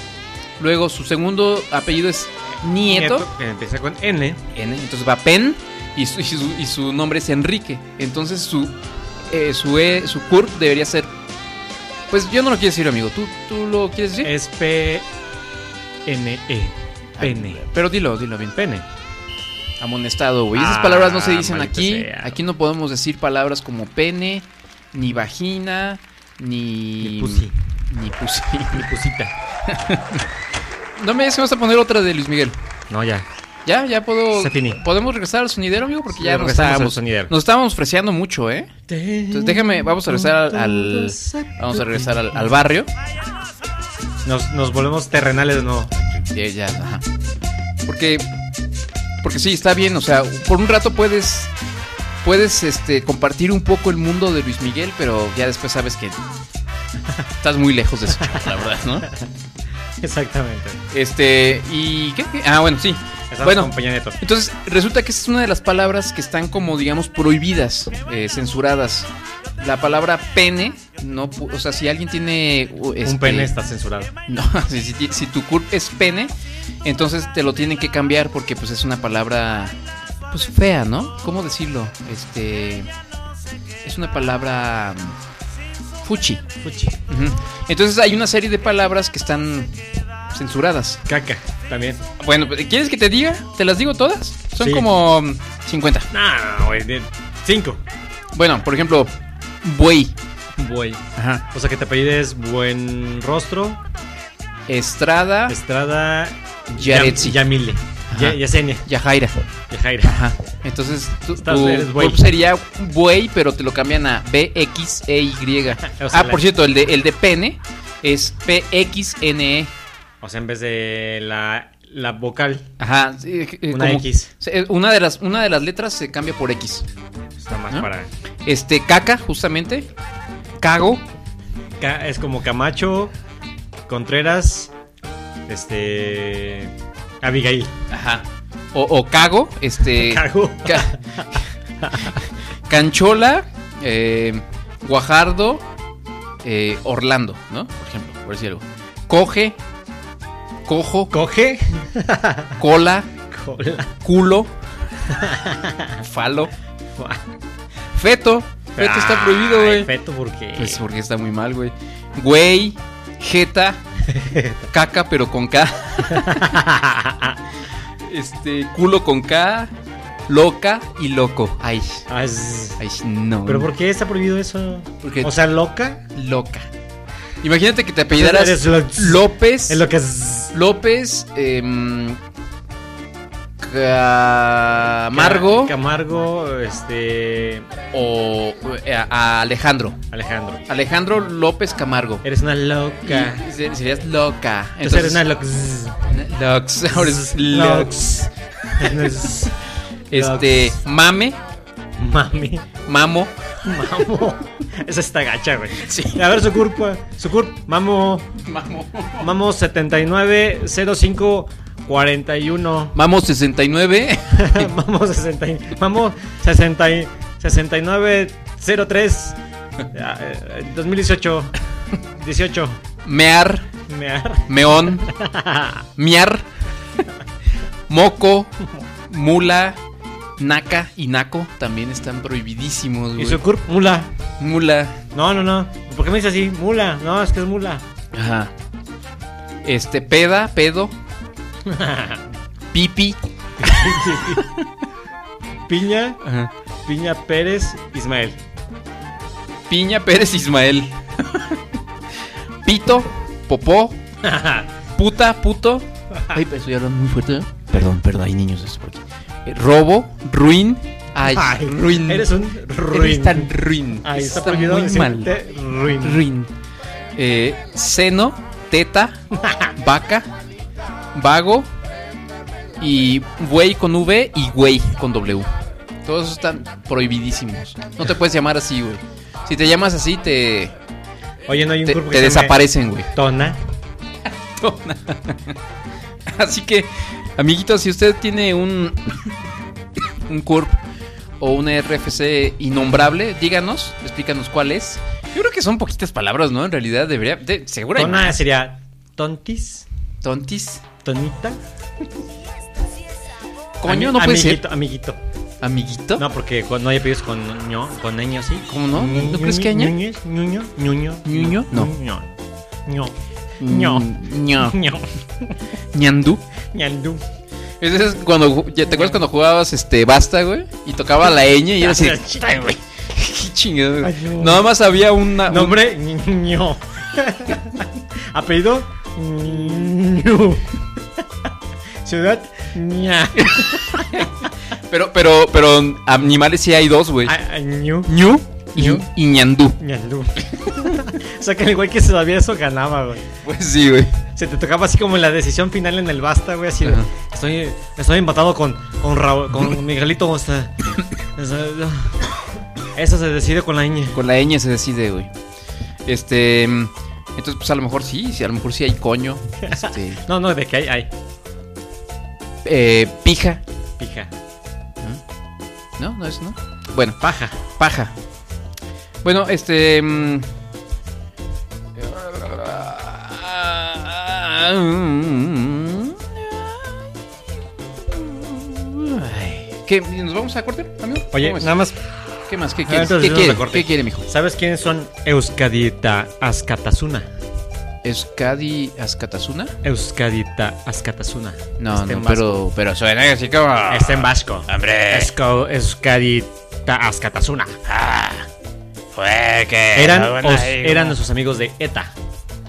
Luego su segundo apellido es Nieto, que empieza con N. N, entonces va Pen y su, y su, y su nombre es Enrique. Entonces su eh, su, e, su CURP debería ser. Pues yo no lo quiero decir, amigo. ¿Tú, tú lo quieres decir? Es P N E. Pene. Pero dilo, dilo bien. Pene. Amonestado, güey. Esas Ah, palabras no se dicen maldita aquí. sea. Aquí no podemos decir palabras como pene, ni vagina, ni. Ni pussy. Ni pussy. Mi pusita. no me digas que vas a poner otra de Luis Miguel. No, ya. Ya, ya puedo. Se finí. ¿Podemos regresar al sonidero, amigo? Porque ya Ya nos estábamos, sonidero. nos estábamos freseando mucho, ¿eh? Entonces déjame, vamos a regresar al, al- vamos a regresar al, al barrio. Nos, nos volvemos terrenales de nuevo. Ya, ya, ajá. Porque, porque sí, está bien, o sea, por un rato puedes, puedes, este, compartir un poco el mundo de Luis Miguel, pero ya después sabes que estás muy lejos de eso, la verdad, ¿no? Exactamente. Este, y. Ah, bueno, sí. Bueno, entonces resulta que esa es una de las palabras que están como, digamos, prohibidas, eh, censuradas. La palabra pene, no, o sea, si alguien tiene Un este, pene está censurado. No, si, si- si tu CURP es pene, entonces te lo tienen que cambiar porque pues es una palabra pues fea, ¿no? ¿Cómo decirlo? Este es una palabra mm, fuchi. Fuchi. Entonces hay una serie de palabras que están censuradas. Caca, también. Bueno, ¿quieres que te diga? ¿Te las digo todas? Son Sí. como mm, 50. No, güey. de- Cinco. Bueno, por ejemplo, buey, Buey. Ajá. O sea que te apellides buen rostro, Estrada, Estrada, Yaretsi. Yam- Yamile. Ya- Yesenia, Yajaira. Yajaira. Ajá. Entonces tu, Estás- tu eres buey. CURP sería buey, pero te lo cambian a BXEY. O sea, ah, la- por cierto, el de, el de pene es PXNE. O sea, en vez de la, la vocal. Ajá, sí, eh, Una como- X. eh, Una de, las, una de las letras se cambia por X. Está más ¿No? para. Este, caca, justamente. Cago. Ca- es como Camacho, Contreras, este. Abigail. Ajá. O, o cago, este. Cago. ca- Canchola, eh, Guajardo, eh, Orlando, ¿no? Por ejemplo, por decir algo. Coge, cojo, Coge. cola, Cola. culo, falo, feto. Feto está prohibido, güey. Feto, porque. Pues porque está muy mal, güey. Güey, jeta, caca, pero con K. Este, culo con K, loca y loco. Ay, ay, no. ¿Pero por qué está prohibido eso? Porque- O sea, loca. Loca. Imagínate que te apellidaras López. Es lo que es. López, em, Camargo Ca- Camargo, este. o eh, a, Alejandro. Alejandro. Alejandro López Camargo. Eres una loca. Y serías loca. Entonces eres una loca. Lux. Ahora es Lux. Lux. Este, mame, Mami. mamo. Mamo. Esa está gacha, güey. A ver su curva. Su curva. Mamo. Mamo. Mamo 790541. Mamo 69. Mamo 60. y- Mamo 60. y- 6903. ah, eh, 2018. 18. Mear, Mear. meón, miar, moco, mula, naca y naco también están prohibidísimos, Y güey. su curva. Mula. Mula. No, no, no. ¿Por qué me dice así? Mula. No, es que es mula. Ajá. Este, peda, pedo, pipi. Piña. Ajá. Piña Pérez Ismael. Piña Pérez Ismael. Pito, popó, puta, puto. Ay, pero estoy hablando muy fuerte. ¿eh? Perdón, perdón, hay niños esto por aquí. Robo, ruin. Ay, Ay, ruin. Eres un ruin. Eres tan ruin. Ahí está, Está muy mal. ruin. Ruin. Eh, seno, teta, vaca, vago y güey con V y güey con W. Todos están prohibidísimos. No te puedes llamar así, güey. Si te llamas así, te, Oye, no hay un te, grupo que te se desaparecen, güey. Tona. Así que, amiguitos, si usted tiene un, un CURP o una RFC innombrable, díganos, explícanos cuál es. Yo creo que son poquitas palabras, ¿no? En realidad debería, de, seguro hay Tona más. sería tontis. Tontis. Tonita. Coño, Ami- no puede amiguito, ser. Amiguito. ¿Amiguito? No, porque cu- no hay apellidos con ño, con ño así. ¿Cómo no? ¿No crees que aña? Ñuño, ñuño, ñuño. No. ño, ño, ño, ño. ño, ñandú. Ñandú. Ese es cuando, ¿te acuerdas cuando jugabas este Basta, güey? Y tocaba la ñ y era así. Güey. Qué chingado, güey. No. Nada más había una. un- Nombre, ño. Apellido, ño. Ciudad, ña. pero, pero, pero animales sí hay dos, güey. Ah, ah, ñu. ñu y, Ñu. y ñandú. Ñandú. o sea que el güey que sabía eso ganaba, güey. Pues sí, güey. Se te tocaba así como en la decisión final en el basta, güey, así de, estoy, estoy empatado con, con, Raúl- con Miguelito, o sea, o sea, eso se decide con la ñ. Con la ñ se decide, güey. Este. mm, Entonces, pues a lo mejor sí, sí, a lo mejor sí hay coño. Este. No, no, de que hay, hay, eh, pija. pija, ¿No? ¿No es, no? Bueno, paja. paja. Bueno, este. mm, ¿Qué? ¿Nos vamos a cortar, amigo? Oye, nada más, ¿Qué más? ¿Qué Ah, quieres? ¿Qué quiere? ¿Qué quiere, mijo? ¿sabes quiénes son Euskadita Askatasuna? ¿Euskadi Azcatasuna? Euskadita Askatasuna. No, no, pero, pero suena así como. Está en vasco. Hombre. Esco- Euskadita Askatasuna. Fue que. Eran, os- eran nuestros amigos de ETA.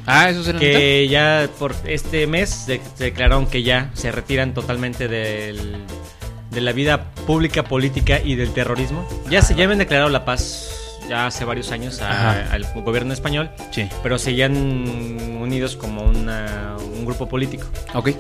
Ah, esos eran. que ya por este mes se, se declararon que ya se retiran totalmente del, de la vida pública, política y del terrorismo. Ya se ya habían declarado la paz ya hace varios años a- al gobierno español, Sí. pero seguían unidos como una- un grupo político. Ok.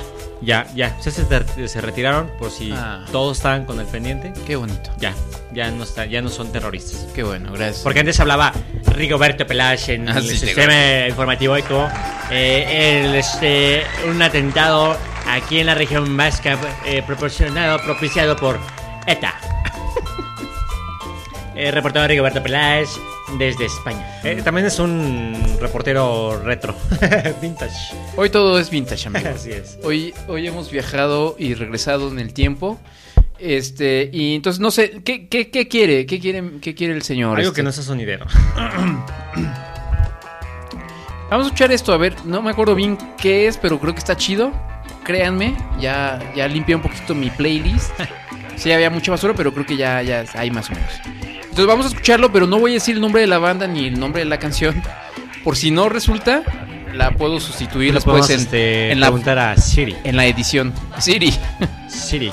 Ya, ya, se, se retiraron por si Ah. todos estaban con el pendiente. Qué bonito. Ya, ya no está, ya no son terroristas. Qué bueno, gracias. Porque antes hablaba Rigoberto Peláez en Ah, el sí, sistema informativo y todo. Eh, el, este, un atentado aquí en la región vasca eh, proporcionado, propiciado por ETA. Eh, reportero Rigoberto Peláez desde España. Eh, también es un reportero retro, vintage. Hoy todo es vintage, amigo. Así es. Hoy, hoy hemos viajado y regresado en el tiempo. Este, y entonces no sé, ¿qué, qué, qué quiere? ¿Qué quiere, qué quiere el señor? Algo este? que no sea sonidero. Vamos a escuchar esto, a ver, no me acuerdo bien qué es, pero creo que está chido. Créanme, ya, ya limpié un poquito mi playlist. Sí, había mucha basura, pero creo que ya, ya hay más o menos. Entonces vamos a escucharlo, pero no voy a decir el nombre de la banda ni el nombre de la canción. Por si no resulta, la puedo sustituir después en, este, en la, preguntar a Siri. en la edición. Siri. Siri.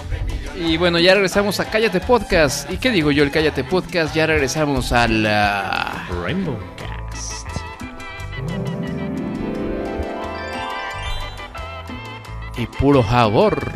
Y bueno, ya regresamos a Cállate Podcast. ¿Y qué digo yo, el Cállate Podcast? Ya regresamos a la... Rainbow Cast. Y puro jabor.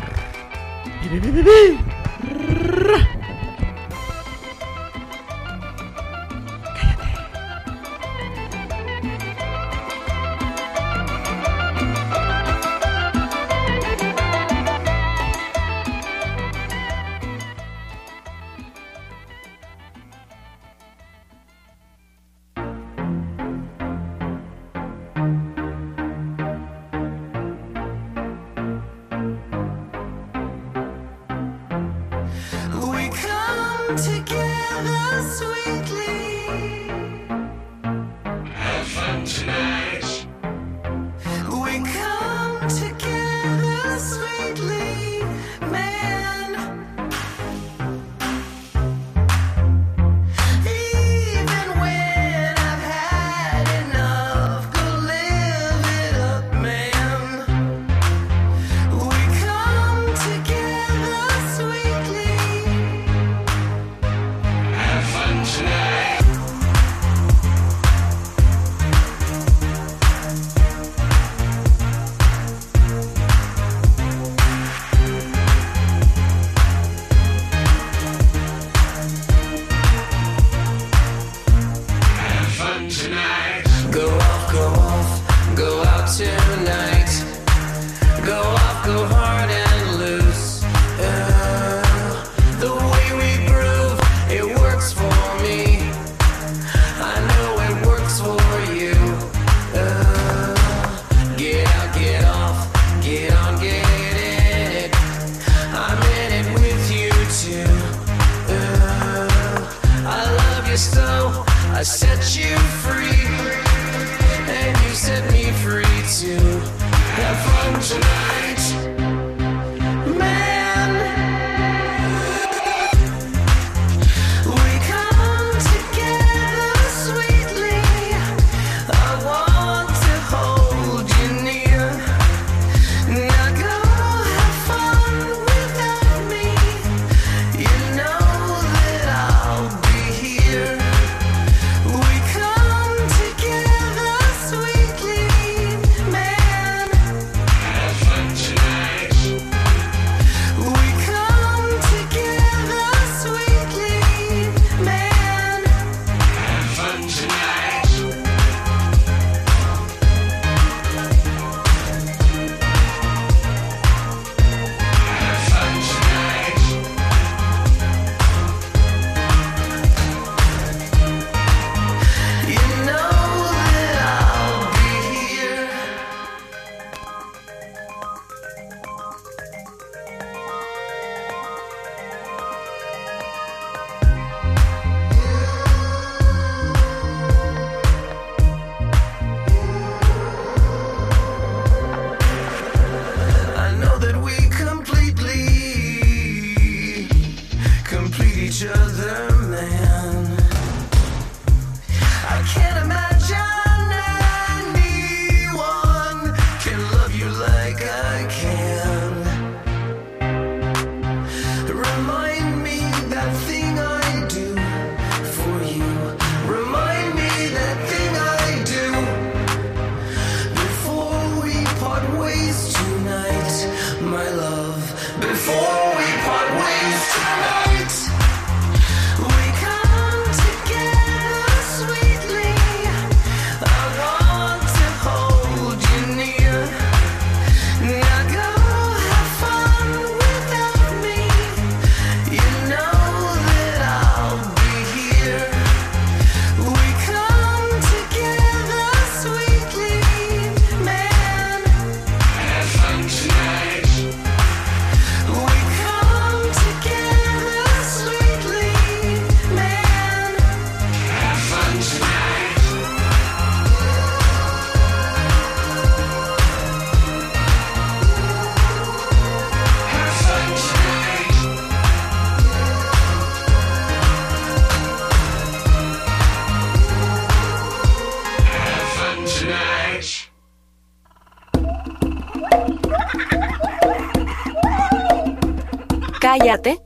Cállate.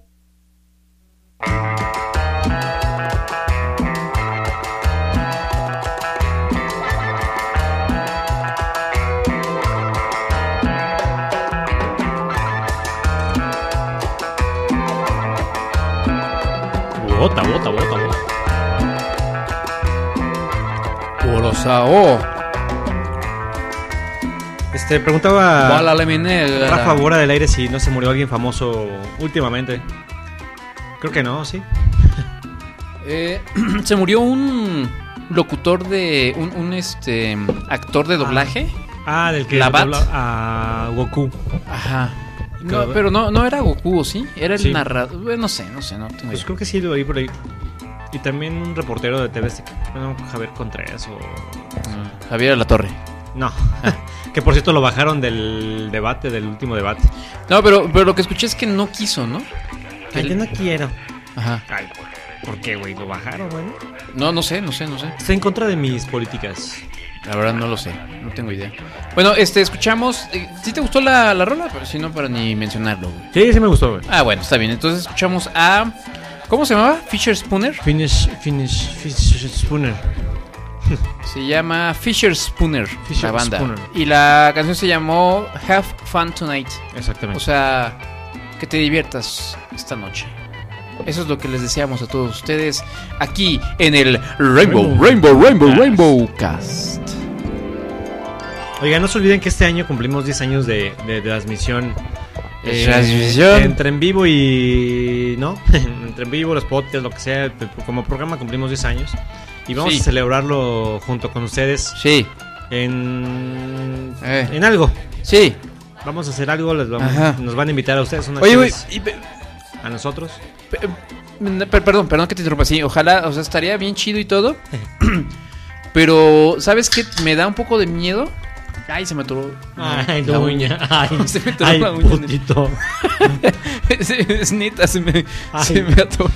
Bota, bota, bota, bota. Orosao. Este, preguntaba. Rafa Bora del aire si no se murió alguien famoso últimamente. Creo que no, sí. Eh, se murió un locutor de. Un, un, este. actor de doblaje. Ah, del que Labat. dobla a Goku. Ajá. No, pero no, no era Goku, ¿o ¿sí? Era el Sí. narrador. No sé, no sé, no tengo Pues idea. creo que sí lo oí por ahí. Y también un reportero de TV bueno, Javier Contreras o... Javier La Torre. No. que por cierto lo bajaron del debate, del último debate. No, pero, pero lo que escuché es que no quiso, ¿no? Ay, no quiero. Ajá. Ay, ¿por qué, güey? ¿Lo bajaron, güey? No, no sé, no sé, no sé. Está en contra de mis políticas. La verdad no lo sé, no tengo idea. Bueno, este, escuchamos. eh, ¿Sí te gustó la, la rola? Pero si no, para ni mencionarlo. güey. Sí, sí me gustó, güey. Ah, bueno, está bien. Entonces escuchamos a. ¿Cómo se llamaba? Fisher Spooner. Finish, finish, finish, Spooner. Se llama Fisher Spooner, Fisher la banda. Spooner. Y la canción se llamó Have Fun Tonight. Exactamente. O sea, que te diviertas esta noche. Eso es lo que les deseamos a todos ustedes aquí en el Rainbow, Rainbow, Rainbow, Rainbow, Cast. Oigan, no se olviden que este año cumplimos 10 años de, de- transmisión. De transmisión. Entre en vivo y. ¿No? entre en vivo, los podcasts, lo que sea. Como programa cumplimos 10 años. Y vamos Sí. a celebrarlo junto con ustedes. Sí. En. Eh. En algo. Sí. Vamos a hacer algo. Les vamos, Ajá. nos van a invitar a ustedes. unas Oye, cheves y A nosotros. pe- per- perdón, perdón que te interrumpa. Sí, ojalá, o sea, estaría bien chido y todo. Pero, ¿sabes qué? Me da un poco de miedo. Ay, se me atoró Ay, la uña. Ay, se me atoró ay, la uña. putito. es, es neta, se me, Ay. se me atoró.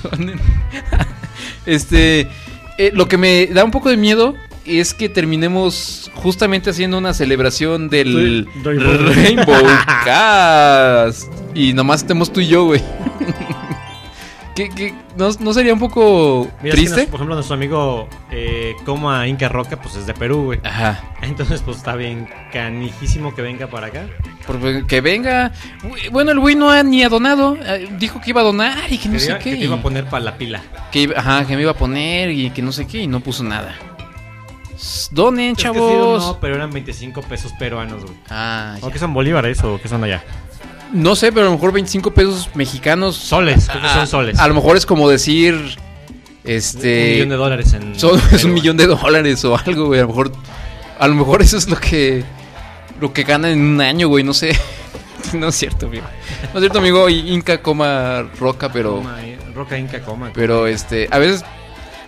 Este, eh, lo que me da un poco de miedo es que terminemos justamente haciendo una celebración del del- Rainbow Cast. Y nomás estemos tú y yo, güey. ¿Qué, qué? ¿No, no sería un poco Mira, es que triste? nos- por ejemplo, nuestro amigo eh, Coma Inca Roca, pues es de Perú, güey. Ajá. Entonces, pues está bien canijísimo que venga para acá. Por- que venga. Bueno, el güey no ha ni ha donado. Eh, Dijo que iba a donar y que no Que sé iba- qué. que te iba a poner para la pila. que iba- ajá, que me iba a poner y que no sé qué y no puso nada. Donen, Es que chavos. sí, no, pero eran 25 pesos peruanos, güey. Ah, ¿O ya. qué son bolívares o qué son allá? No sé, pero a lo mejor 25 pesos mexicanos. Soles, creo que Ah, son soles. A lo mejor es como decir. Este. Un millón de dólares en. son- es un millón de dólares o algo, güey. A lo mejor. A lo mejor eso es lo que. Lo que ganan en un año, güey. No sé. no es cierto, amigo. No es cierto, amigo. Inca coma roca, pero. Eh, Roca Inca Coma. Pero este, a veces,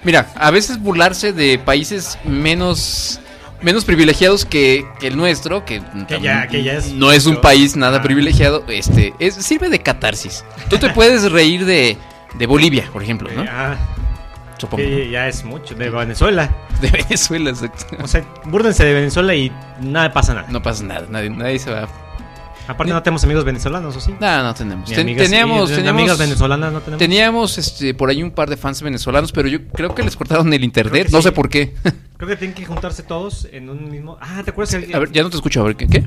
mira, a veces burlarse de países menos menos privilegiados que, que el nuestro, que, Que ya- que ya es no es un país nada Ah. privilegiado, este, es, sirve de catarsis. Tú te puedes reír de, de Bolivia, por ejemplo, ¿no? Ah, Supongo. que ya es mucho. De Venezuela. De Venezuela, exacto. O sea, búrdense de Venezuela y nada pasa nada. No pasa nada, nadie, nadie se va. Aparte, no tenemos amigos venezolanos, ¿o sí? No, no tenemos. Ni Ten- amigas- teníamos, teníamos amigas venezolanas no tenemos. Teníamos este, por ahí un par de fans venezolanos, pero yo creo que les cortaron el internet, no sí. sé por qué. Creo que tienen que juntarse todos en un mismo. Ah, ¿te acuerdas? que- A ver, ya no te escucho, a ver, ¿qué?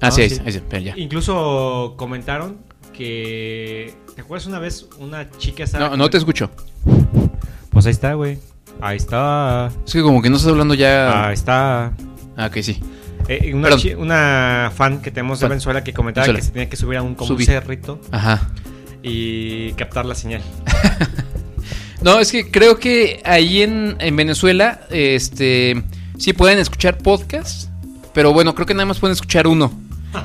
Ah, No, sí, ahí sí. sí, ahí sí, espera, ya. Incluso comentaron que. ¿Te acuerdas una vez una chica estaba. No, no te escucho. Pues ahí está, güey. Ahí está. Es que como que no estás hablando ya. Ahí está. Ah, ok, sí. Eh, una, chi- una fan que tenemos de. Venezuela que comentaba Venezuela. que se tenía que subir a un, como un Subí. cerrito Ajá. y captar la señal. No, es que creo que ahí en, en Venezuela, este, sí pueden escuchar podcast, pero bueno, creo que nada más pueden escuchar uno.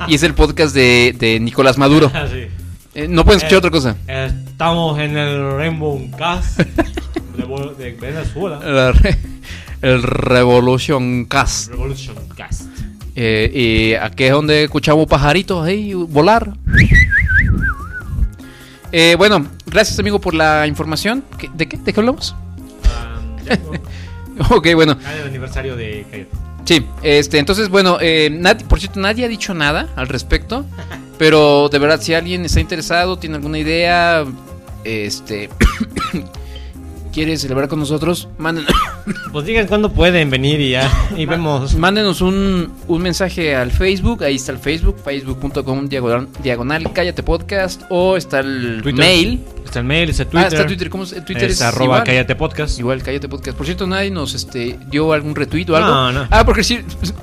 Y es el podcast de, de Nicolás Maduro. Ah, sí. Eh, no pueden escuchar Eh, otra cosa. Estamos en el Rainbow Cast de, de Venezuela. El Revolution Cast. Revolution Cast. Eh, y aquí es donde escuchamos pajaritos ahí volar. Eh, bueno, gracias amigo por la información. ¿Qué- ¿De qué? ¿De qué hablamos? ok, bueno. Ah, el aniversario de Cállate. Sí, este, entonces, bueno, eh, nadie- por cierto, nadie ha dicho nada al respecto. Pero de verdad, si alguien está interesado, tiene alguna idea, este, quiere celebrar con nosotros, manden, Pues digan cuándo pueden venir y ya. Y vemos. mándenos un, un mensaje al Facebook. Ahí está el Facebook, facebook.com diagonal, diagonal cállate podcast. O está el Twitter. mail. Está el mail, está Twitter. Ah, está Twitter. ¿Cómo es? Twitter es, es, arroba igual. cállate podcast. Igual, cállate podcast. Por cierto, nadie nos este, dio algún retweet o algo. No, no. Ah, porque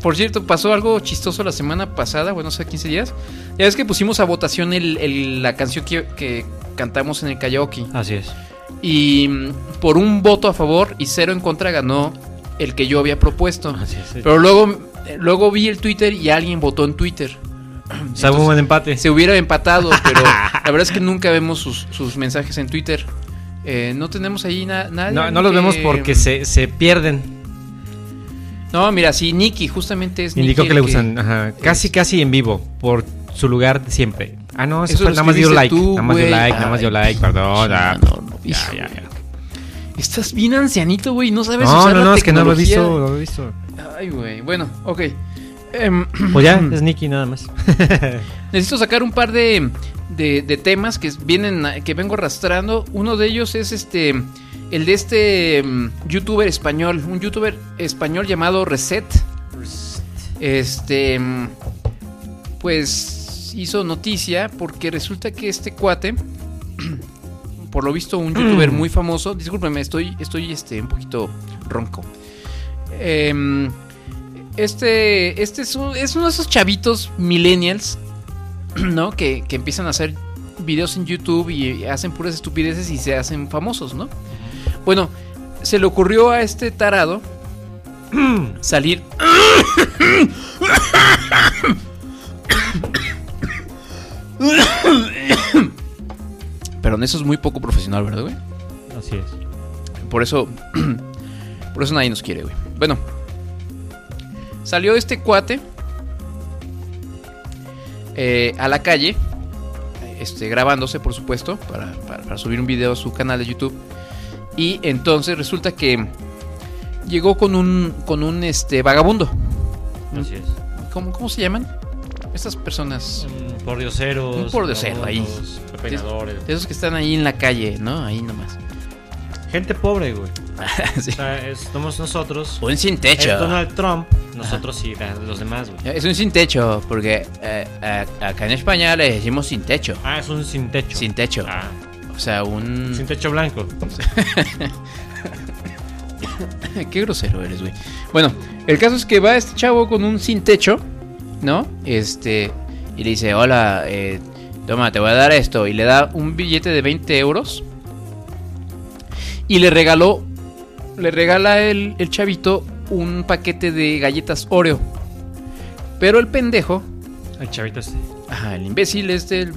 por cierto, pasó algo chistoso la semana pasada, bueno, hace 15 días. Ya ves que pusimos a votación el, el- la canción que, que cantamos en el karaoke. Así es. Y mm, por un voto a favor y cero en contra ganó el que yo había propuesto. Así es. Pero luego, luego vi el Twitter y alguien votó en Twitter. O sea, un buen empate. Se hubiera empatado, pero la verdad es que nunca vemos sus, sus mensajes en Twitter. Eh, no tenemos ahí na- nadie. No, no los que- vemos porque se, se pierden. No, mira, sí, Nicky, justamente es Indicó Nicky que le. Ajá, casi, casi en vivo. Por su lugar siempre. Ah, no, eso, Eso fue, nada más dio like. tú, nada más dio like, nada más dio like, perdón. ya, ya, no, no, ya, ya, ya. Estás bien ancianito, güey, no sabes No, usar no, la no, es que no lo he visto, no lo he visto. Ay, güey, bueno, ok. Em, Pues ya, es Nicky nada más. Necesito sacar un par de, de, de temas que vienen que vengo arrastrando. Uno de ellos es este el de este mm, youtuber español, un youtuber español llamado Reset. Este mm, pues hizo noticia porque resulta que este cuate por lo visto un youtuber muy famoso, discúlpeme, estoy estoy este un poquito ronco. Em, este, este es, un- es uno de esos chavitos millennials, ¿no? Que, que empiezan a hacer videos en YouTube y hacen puras estupideces y se hacen famosos, ¿no? Bueno, se le ocurrió a este tarado salir... Perdón, eso es muy poco profesional, ¿verdad, güey? Así es. Por eso. por eso nadie nos quiere, güey. Bueno. Salió este cuate. eh, a la calle. Este, grabándose, por supuesto. Para, para- para subir un video a su canal de YouTube. Y entonces resulta que. Llegó con un. con un este vagabundo. Así es. ¿Cómo, cómo se llaman? Estas personas. Un Pordioseros. Un pordiosero ahí. esos que están ahí en la calle, ¿no? Ahí nomás. Gente pobre, güey. Sí. O sea, es- somos nosotros. Un sin techo. Es Donald Trump. Nosotros sí, la- los demás, güey. Es un sin techo, porque eh, acá en España le decimos sin techo. Ah, es un sin techo. Sin techo. Ah, O sea, un... sin techo blanco. Qué grosero eres, güey. Bueno, el caso es que va este chavo con un sin techo, ¿no? Este... Y le dice, hola, eh, toma, te voy a dar esto. Y le da un billete de 20 euros. Y le regaló... Le regala el, el chavito un paquete de galletas Oreo. Pero el pendejo El chavito este. Ajá, el imbécil este. el-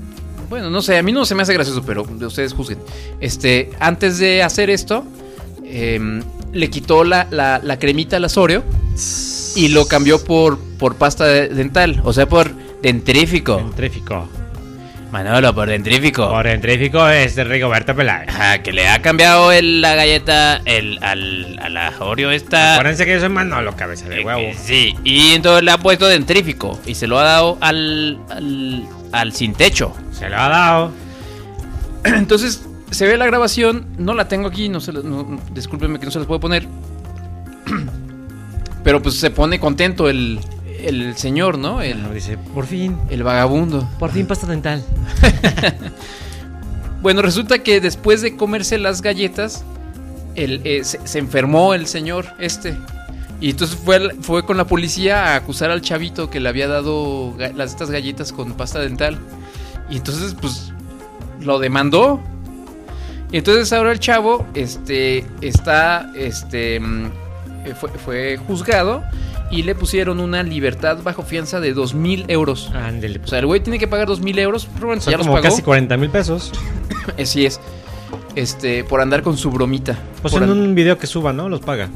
Bueno, no sé, a mí no se me hace gracioso, pero ustedes juzguen. Este, antes de hacer esto, em, le quitó la, la, la cremita al Oreo y lo cambió por, por pasta de- dental, o sea, por dentrífico. Dentrífico. Manolo, por dentrífico. Por dentrífico es de Rigoberto Peláez. Ajá, que le ha cambiado el- la galleta el, al, a la Oreo esta. Acuérdense que yo soy Manolo, cabeza de Eh, huevo. eh, sí, y entonces le ha puesto dentrífico y se lo ha dado al, al, al sin techo. Se lo ha dado. Entonces, se ve la grabación, no la tengo aquí, no se no- discúlpenme que no se las puedo poner. Pero pues se pone contento el, el señor, ¿no? El, Dice, por fin. el vagabundo. Por fin pasta dental. Bueno, resulta que después de comerse las galletas, el, eh, se, se enfermó el señor este. Y entonces fue, fue con la policía a acusar al chavito que le había dado las, estas galletas con pasta dental. Y entonces, pues, lo demandó. Y entonces ahora el chavo, este, está, este, mm, fue, fue juzgado y le pusieron una libertad bajo fianza de dos mil euros. Ándele. O sea, el güey tiene que pagar dos mil euros, pero bueno, Son ya los como pagó. casi 40 mil pesos. Así es. Este, por andar con su bromita. Pues Por en un video que suba, ¿no? Los paga.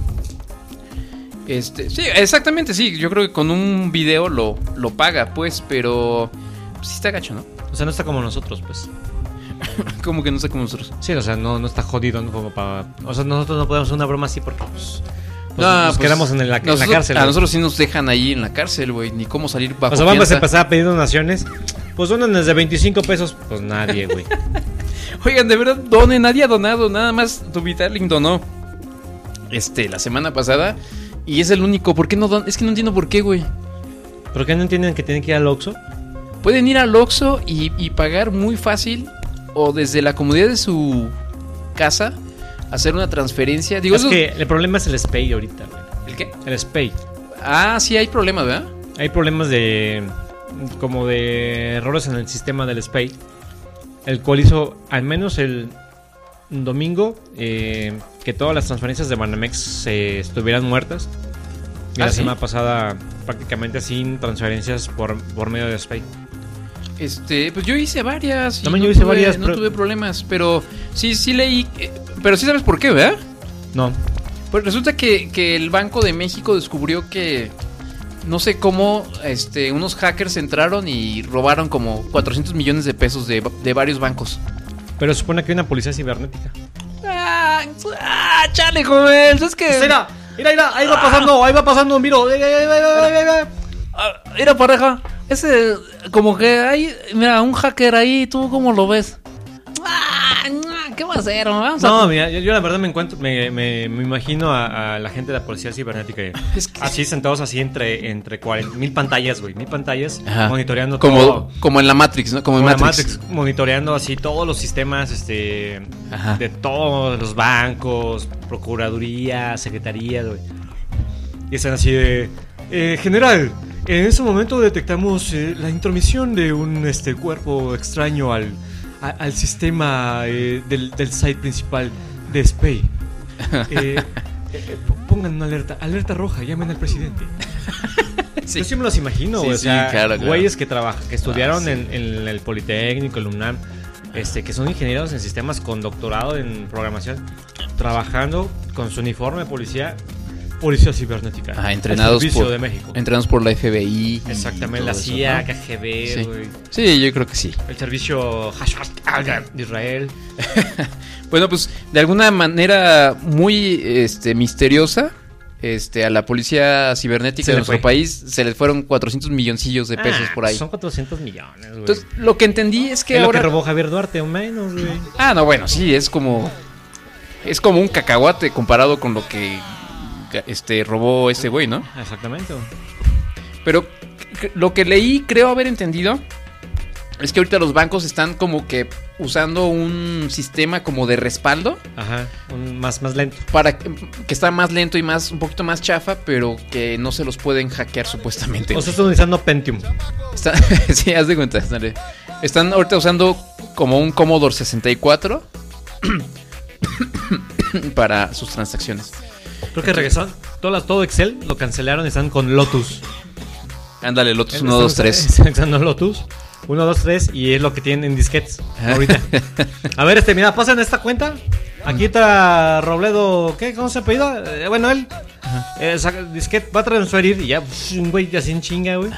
Este, sí, exactamente, sí. Yo creo que con un video lo, lo paga, pues, pero pues, sí está gacho, ¿no? O sea, no está como nosotros, pues. Como que no sé como nosotros. Sí, o sea, no, no está jodido, ¿no? Como para... O sea, nosotros no podemos hacer una broma así porque, pues... Pues nos quedamos en la- en la cárcel, A nosotros sí nos dejan ahí en la cárcel, güey. Ni cómo salir bajo O sea, vamos a empezar a pedir donaciones. Pues donan desde 25 pesos. Pues nadie, güey. Oigan, de verdad, donen, nadie ha donado, nada más tu Vitaling donó. Este, la semana pasada. Y es el único. ¿Por qué no don? Es que no entiendo por qué, güey. ¿Por qué no entienden que tienen que ir al Oxxo? Pueden ir al Oxxo y, y pagar muy fácil. O desde la comodidad de su casa. Hacer una transferencia. Digo, es eso- que el problema es el SPAY ahorita, güey. ¿El qué? El SPAY. Ah, sí, hay problemas, ¿verdad? Hay problemas de. como de errores en el sistema del SPAY. El cual hizo al menos el domingo eh, que todas las transferencias de Banamex eh, estuvieran muertas. Y Ah, la ¿sí? semana pasada prácticamente sin transferencias por, por medio de SPAY. Este, pues yo hice varias. También no yo hice tuve- varias, No pero- tuve problemas, pero sí, sí leí. eh, Pero sí sabes por qué, ¿verdad? No. Pues resulta que, que el Banco de México descubrió que no sé cómo este, unos hackers entraron y robaron como 400 millones de pesos de, de varios bancos. Pero se supone que hay una policía cibernética. Ah, ah, chale, joven. Es que. Mira, mira, mira, ahí va pasando, ahí va pasando, miro. Ah, Mira, pareja, ese, como que hay, mira, un hacker ahí, ¿tú cómo lo ves? Ah, ¿Qué va a hacer? Vamos a- No, mira, yo, yo la verdad me encuentro, me, me- me imagino a, a la gente de la policía cibernética así sentados así entre, entre 40 mil pantallas, güey, mil pantallas Ajá. monitoreando como, todo. como en la Matrix, ¿no? Como en Como Matrix. Matrix, monitoreando así todos los sistemas este Ajá. de todos los bancos, procuraduría, secretarías, güey. Y están así de eh, general, en ese momento detectamos eh, la intromisión de un este cuerpo extraño al, a- al sistema eh, del, del site principal de SPAY. Eh, eh, pongan una alerta, alerta roja, llamen al presidente. Sí. Yo sí me los imagino, Sí, o sí, sea, claro, claro. güeyes que trabajan, que estudiaron Ah, sí. en, en el Politécnico, el UNAM, este, que son ingenieros en sistemas con doctorado en programación, trabajando con su uniforme de policía, policía cibernética. Ah, entrenados por, de México. entrenados por la FBI. Exactamente, la eso, CIA, ¿no? KGB, Sí. güey. Sí, yo creo que sí. El servicio de Israel. Bueno, pues de alguna manera muy este, misteriosa, este, a la policía cibernética Se de nuestro fue. país se les fueron 400 milloncillos de pesos Ah, por ahí. Son 400 millones, güey. Entonces, lo que entendí es que es ahora... lo que robó Javier Duarte, o menos, güey. Ah, no, bueno, sí, es como... Es como un cacahuate comparado con lo que este, robó ese güey, ¿no? Exactamente. Pero lo que leí, creo haber entendido, es que ahorita los bancos están como que usando un sistema como de respaldo Ajá, un- más, más lento. para que, que está más lento y más un poquito más chafa, pero que no se los pueden hackear supuestamente. O sea, están utilizando Pentium. Está- sí, haz de cuenta. dale. Están ahorita usando como un Commodore 64 para sus transacciones. Creo que regresaron. Todo, todo Excel lo cancelaron y están con Lotus. Ándale, Lotus Están 1, 2, usa- 3. Están usando Lotus. 1, 2, 3 y es lo que tienen en disquetes ahorita. A ver, este, mira, pasen esta cuenta. Aquí está Robledo, ¿qué? ¿Cómo se apellida? Eh, bueno, él. Eh, saca el disquete, va a transferir y ya, un güey así en chinga, güey.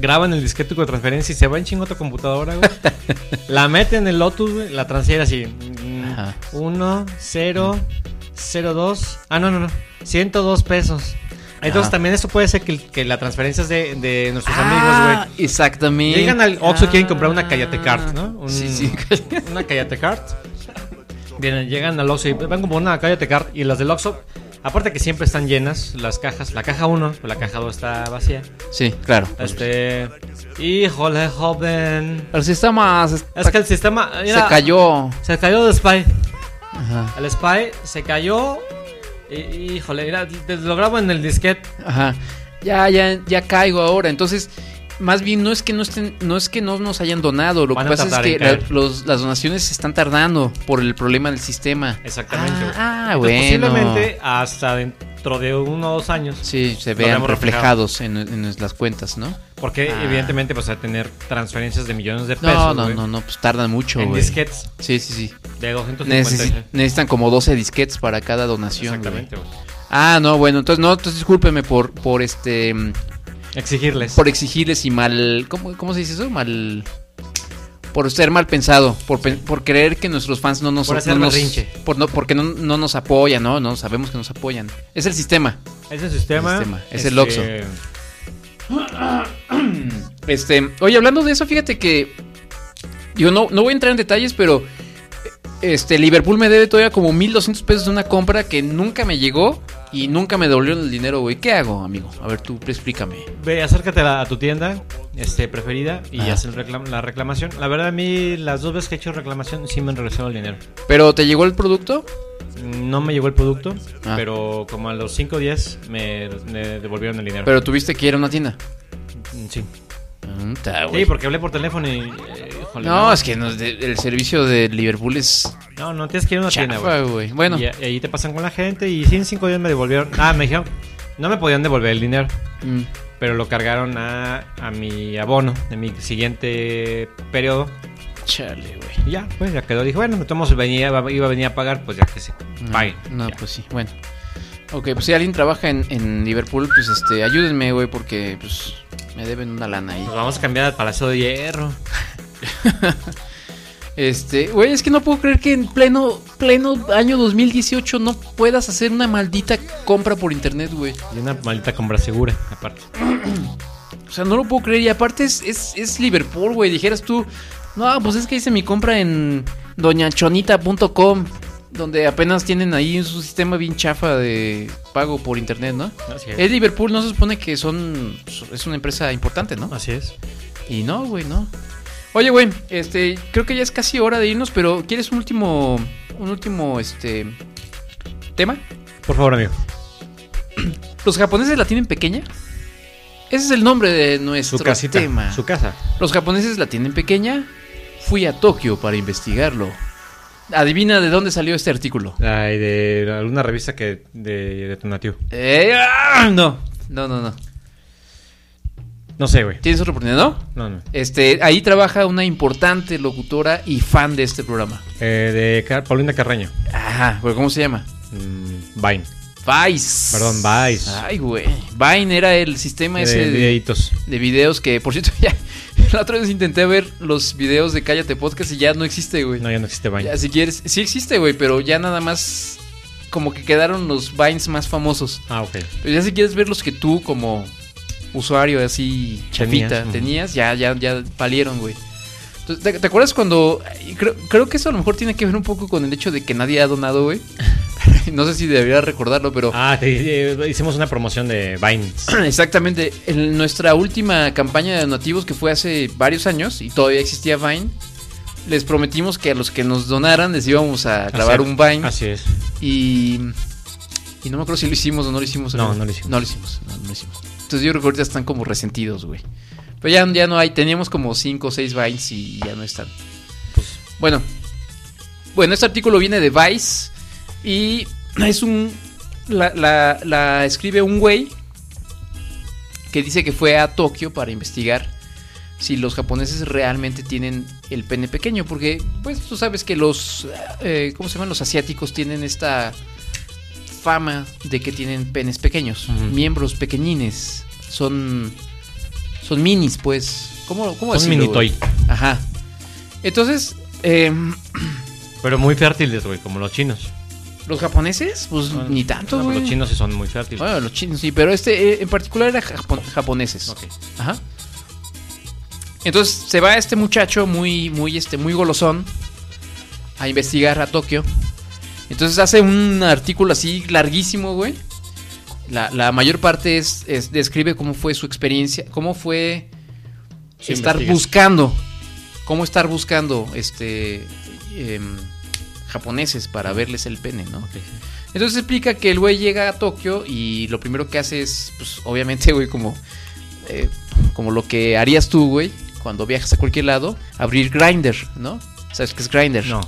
Graban el disquete con transferencia y se va en chingo a tu computadora, güey. la meten en el Lotus, güey, la transfiere así. 1, 0, 0, 2. Ah, no, no, no. 102 pesos. Entonces Ajá. también eso puede ser que, que la transferencia es de, de nuestros amigos, Ah, güey. exactamente. Llegan al Oxxo, Ah. quieren comprar una Cayate Card, ¿no? Un- Sí, sí. Una Cayate Card. Vienen, llegan al Oxxo y van como una Cayate Card. Y las del Oxxo, aparte que siempre están llenas las cajas. La caja 1, la caja 2 está vacía. Sí, claro. Este. Híjole, joven. El sistema se, Es que el sistema. mira, se cayó. Se cayó de Spy. Ajá. El Spy se cayó. Y, híjole, mira, te- lo grabo en el disquete. Ajá. Ya, ya, ya caigo ahora. Entonces, más bien no es que no estén, no es que no nos hayan donado. Lo Van que pasa es que los- las donaciones se están tardando por el problema del sistema. Exactamente. Ah, Entonces, bueno. Posiblemente hasta dentro de uno o dos años. Sí, se vean reflejados en, en las cuentas, ¿no? Porque Ah. evidentemente pues a tener transferencias de millones de pesos. No, no, no, no, pues tardan mucho, En güey. disquetes Sí, sí, sí. de 250. Necesi- necesitan como 12 disquetes para cada donación. Exactamente. güey. Ah, no, bueno, entonces no, entonces discúlpeme por, por este, Exigirles. por exigirles y mal, ¿cómo, cómo se dice eso? Mal, Por ser mal pensado, por, por creer que nuestros fans no nos... Por hacer no nos- por no, porque no, no nos apoyan, ¿no? No sabemos que nos apoyan. Es el sistema. Es el sistema. El sistema, es el este, Oxxo. Este, oye, hablando de eso, fíjate que yo no, no voy a entrar en detalles, pero este Liverpool me debe todavía como 1200 pesos de una compra que nunca me llegó y nunca me devolvieron el dinero, güey. ¿Qué hago, amigo? A ver, tú explícame. Ve, acércate a, tu tienda este, preferida y Ajá. haz el reclam- la reclamación. La verdad, a mí las dos veces que he hecho reclamación sí me han regresado el dinero. ¿Pero te llegó el producto? No me llegó el producto, Ah. pero como a los 5 días me, me devolvieron el dinero. Pero tuviste que ir a una tienda. Sí. Sí, porque hablé por teléfono y... eh, híjole, No, es que nos de- el servicio de Liverpool es No, no, tienes que ir a una tienda, chafa, güey. güey. Bueno, Y, y ahí te pasan con la gente y sí, en 5 días me devolvieron... Ah, me dijeron... No me podían devolver el dinero, mm, pero lo cargaron a, a mi abono de mi siguiente periodo. chale, güey. Y ya, pues ya quedó. Dije, bueno, entonces venía, iba a venir a pagar, pues ya que se pague. No, pues sí, bueno. Ok, pues si alguien trabaja en, en Liverpool, pues este, ayúdenme, güey, porque pues me deben una lana ahí. Nos vamos a cambiar al Palacio de Hierro. Este, güey, es que no puedo creer que en pleno, pleno año 2018 no puedas hacer una maldita compra por internet, güey. Y una maldita compra segura, aparte. O sea, no lo puedo creer. Y aparte es, es, es Liverpool, güey. Dijeras tú, no, pues es que hice mi compra en doñachonita.com, donde apenas tienen ahí su sistema bien chafa de pago por internet, ¿no? Así es. Es Liverpool, no se supone que son, es una empresa importante, ¿no? Así es. Y no, güey, no. Oye, güey, este, creo que ya es casi hora de irnos, pero ¿quieres un último, un último, este, tema? Por favor, amigo. ¿Los japoneses la tienen pequeña? Ese es el nombre de nuestro Su casita. tema. Su casa. ¿Los japoneses la tienen pequeña? Fui a Tokio para investigarlo. Adivina de dónde salió este artículo. Ay, de alguna revista que de, de Tonatiuh. Eh, ah, no, no, no, no. No sé, güey. ¿Tienes otra oportunidad? No. No, no. Este, ahí trabaja una importante locutora y fan de este programa. Eh, de Car- Paulina Carreño. Ajá, ¿pero ¿cómo se llama? Mm, Vine. Vice. Perdón, Vice. Ay, güey. Vine era el sistema De ese de, videitos. de videos que, por cierto, ya la otra vez intenté ver los videos de Cállate Podcast y ya no existe, güey. No, ya no existe Vine. Ya, si quieres, sí existe, güey, pero ya nada más como que quedaron los Vines más famosos. Ah, ok. Pero ya si quieres ver los que tú como usuario así chafita Tenías, tenías, ya, ya, ya valieron, güey. Entonces, ¿te, te acuerdas cuando... Creo, creo que eso a lo mejor tiene que ver un poco con el hecho de que nadie ha donado, güey. no sé si debería recordarlo, pero... Ah, te- eh, hicimos una promoción de Vine. Exactamente. En nuestra última campaña de donativos que fue hace varios años y todavía existía Vine, les prometimos que a los que nos donaran les íbamos a grabar Así- un Vine. Así es. Y, y no me acuerdo si lo hicimos o no lo hicimos. No, no lo hicimos. No lo hicimos, no, no lo hicimos. Entonces yo creo que ahorita están como resentidos, güey. Pero ya, ya no hay, teníamos como 5 o 6 Vines y ya no están. Pues, Bueno, bueno, este artículo viene de Vice y es un... La, la- la escribe un güey que dice que fue a Tokio para investigar si los japoneses realmente tienen el pene pequeño, porque pues tú sabes que los, eh, ¿cómo se llaman? Los asiáticos tienen esta fama de que tienen penes pequeños, miembros pequeñines, son, son minis, pues, ¿cómo, cómo Son decirlo, mini toy. Ajá. Entonces, eh, Pero muy fértiles, güey, como los chinos. los japoneses, pues Bueno, ni tanto, no, güey. Los chinos sí son muy fértiles. Bueno, los chinos sí, pero este eh, en particular era japo- japoneses. Ok. Ajá. Entonces se va este muchacho muy, muy, este, muy golosón a investigar a Tokio. Entonces hace un artículo así larguísimo, güey. La, la mayor parte es, es- describe cómo fue su experiencia, cómo fue Sí, estar buscando, cómo estar buscando, este, em, japoneses para verles el pene, ¿no? Entonces explica que el güey llega a Tokio y lo primero que hace es, pues obviamente, güey, como, eh, como lo que harías tú, güey, cuando viajas a cualquier lado, abrir Grindr, ¿no? ¿Sabes qué es Grindr? No.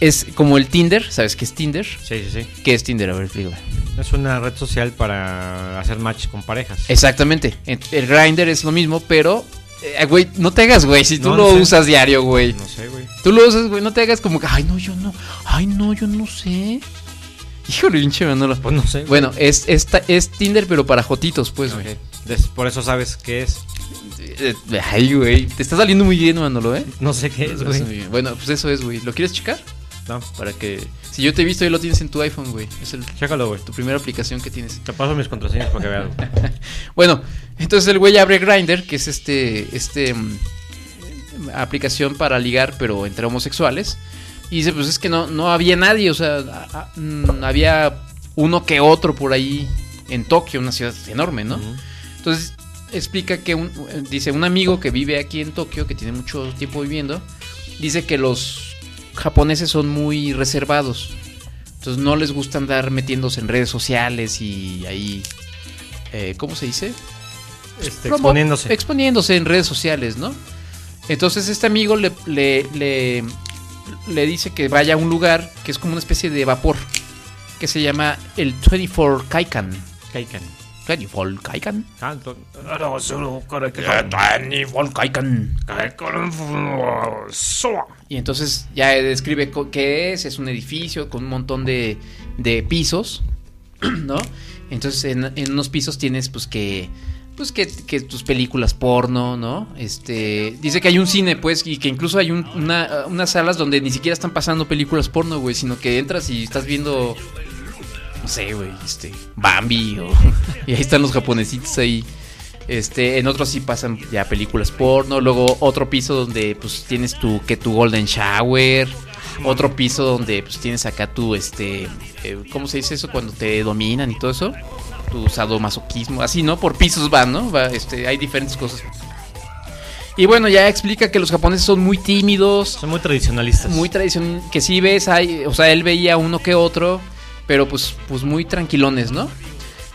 Es como el Tinder, ¿sabes qué es Tinder? Sí, sí, sí. ¿Qué es Tinder? A ver, explícame. Es una red social para hacer match con parejas. Exactamente. El Grindr es lo mismo, pero, eh, güey, no te hagas, güey, si tú No, lo no sé. usas diario, güey. No sé, güey. Tú lo usas, güey, no te hagas como que, ay, no, yo no, ay, no, yo no sé. Híjole, pinche Manolo. Pues no sé. güey. Bueno, es, es, es Tinder, pero para jotitos, pues, güey. Por eso sabes qué es. Eh, Ay, güey. Te está saliendo muy bien, Manolo, ¿eh? No sé qué es, güey. Bueno, pues eso es, güey. ¿Lo quieres checar? Para que. Si yo te he visto, ahí lo tienes en tu iPhone, güey. Es el, Chécalo, güey. tu primera aplicación que tienes. Te paso mis contraseñas para que veas. Bueno, entonces el güey abre Grindr, que es este, este mm, aplicación para ligar, pero entre homosexuales. Y dice, pues es que no, no había nadie, o sea, a- a- mm, había uno que otro por ahí en Tokio, una ciudad enorme, ¿no? Entonces explica que un, dice un amigo que vive aquí en Tokio, que tiene mucho tiempo viviendo, dice que los japoneses son muy reservados. Entonces no les gusta andar metiéndose en redes sociales y ahí, eh, ¿cómo se dice? Este, exponiéndose. Exponiéndose en redes sociales, ¿no? Entonces este amigo le, le, le, le dice que vaya a un lugar que es como una especie de vapor, que se llama el 24 Kaikan. Kaikan. 24 Kaikan. Tanto. 24 Kaikan. Y entonces ya describe qué es, es un edificio con un montón de, de pisos, ¿no? Entonces en, en unos pisos tienes pues que pues que, que tus películas porno, ¿no? Este, dice que hay un cine pues y que incluso hay un- una, unas salas donde ni siquiera están pasando películas porno, güey, sino que entras y estás viendo no sé, güey, este, Bambi o y ahí están los japonesitos ahí. Este, en otros sí pasan ya películas porno, luego otro piso donde pues tienes tu que tu golden shower, otro piso donde pues tienes acá tu este, eh, ¿cómo se dice eso cuando te dominan y todo eso? Tu sadomasoquismo, así, ¿no? Por pisos van, ¿no? Va, este, hay diferentes cosas. Y bueno, ya explica que los japoneses son muy tímidos, Son muy tradicionalistas. muy tradicional, que sí ves, hay, o sea, él veía uno que otro, pero pues, pues muy tranquilones, ¿no?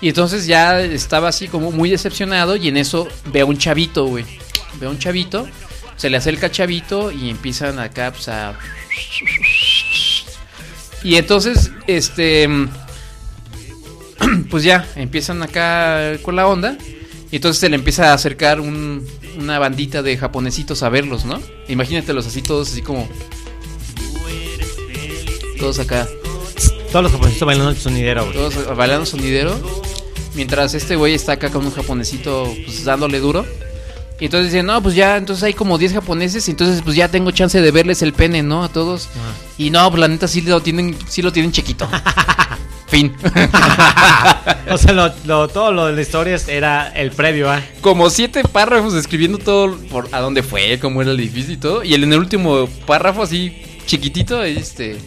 Y entonces ya estaba así como muy decepcionado y en eso ve a un chavito, güey. Ve a un chavito, se le acerca al chavito y empiezan acá pues, a... Y entonces, este... Pues ya, empiezan acá con la onda. Y entonces se le empieza a acercar un- una bandita de japonesitos a verlos, ¿no? Imagínatelos así todos, así como... Todos acá. Todos los japoneses bailando el sonidero, güey. Todos bailando sonidero. Mientras este güey está acá con un japonesito pues, dándole duro. Y entonces dicen, no, pues ya, entonces hay como 10 japoneses. Y entonces pues ya tengo chance de verles el pene, ¿no? A todos. Y no, pues la neta sí lo tienen, sí lo tienen chiquito. fin. O sea, lo, lo- todo lo de la historia era el previo, ¿ah? como siete párrafos escribiendo todo por a dónde fue, cómo era el edificio y todo. Y el, en el último párrafo, así chiquitito, este,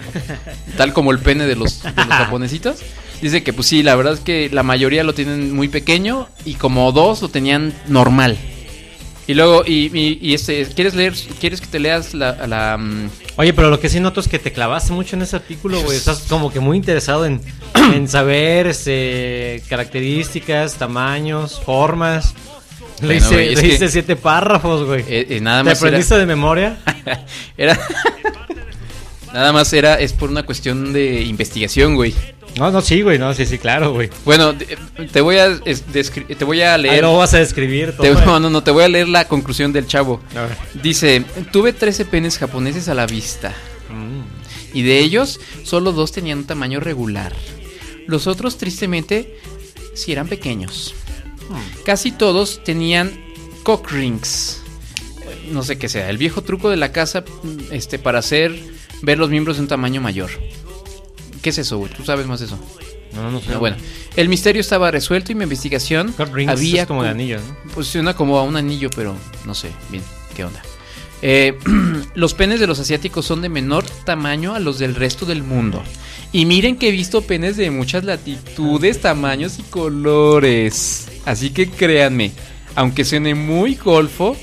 tal como el pene de los, de los japonesitos. Dice que, pues sí, la verdad es que la mayoría lo tienen muy pequeño y como dos lo tenían normal. Y luego, y, y- y, este, ¿quieres leer, quieres que te leas la, la, mm, Oye, pero lo que sí noto es que te clavaste mucho en ese artículo, güey. Estás como que muy interesado en, en saber este, características, tamaños, formas. Bueno, güey, es leíste que- siete párrafos, güey. eh, eh, nada ¿Te más era- aprendiste de memoria? era nada más era es por una cuestión de investigación, güey. No, no, sí, güey. No, sí, sí, claro, güey. Bueno, te voy a te voy a Ahí leer lo vas a describir todo. Te, güey. no, no, no, te voy a leer la conclusión del chavo. A ver. Dice, tuve 13 penes japoneses a la vista. Mm. Y de ellos, solo dos tenían un tamaño regular. Los otros, tristemente, sí eran pequeños. Casi todos tenían cock rings. Eh, No sé qué sea. El viejo truco de la casa mm, este, para hacer ver los miembros de un tamaño mayor. ¿Qué es eso, güey? Tú sabes más de eso. No, no sé. Ah, bueno, el misterio estaba resuelto y mi investigación rings había es como de anillo, ¿no? Pues suena como a un anillo, pero no sé bien qué onda. Eh, los penes de los asiáticos son de menor tamaño a los del resto del mundo. Y miren que he visto penes de muchas latitudes, tamaños y colores. Así que créanme, aunque suene muy golfo,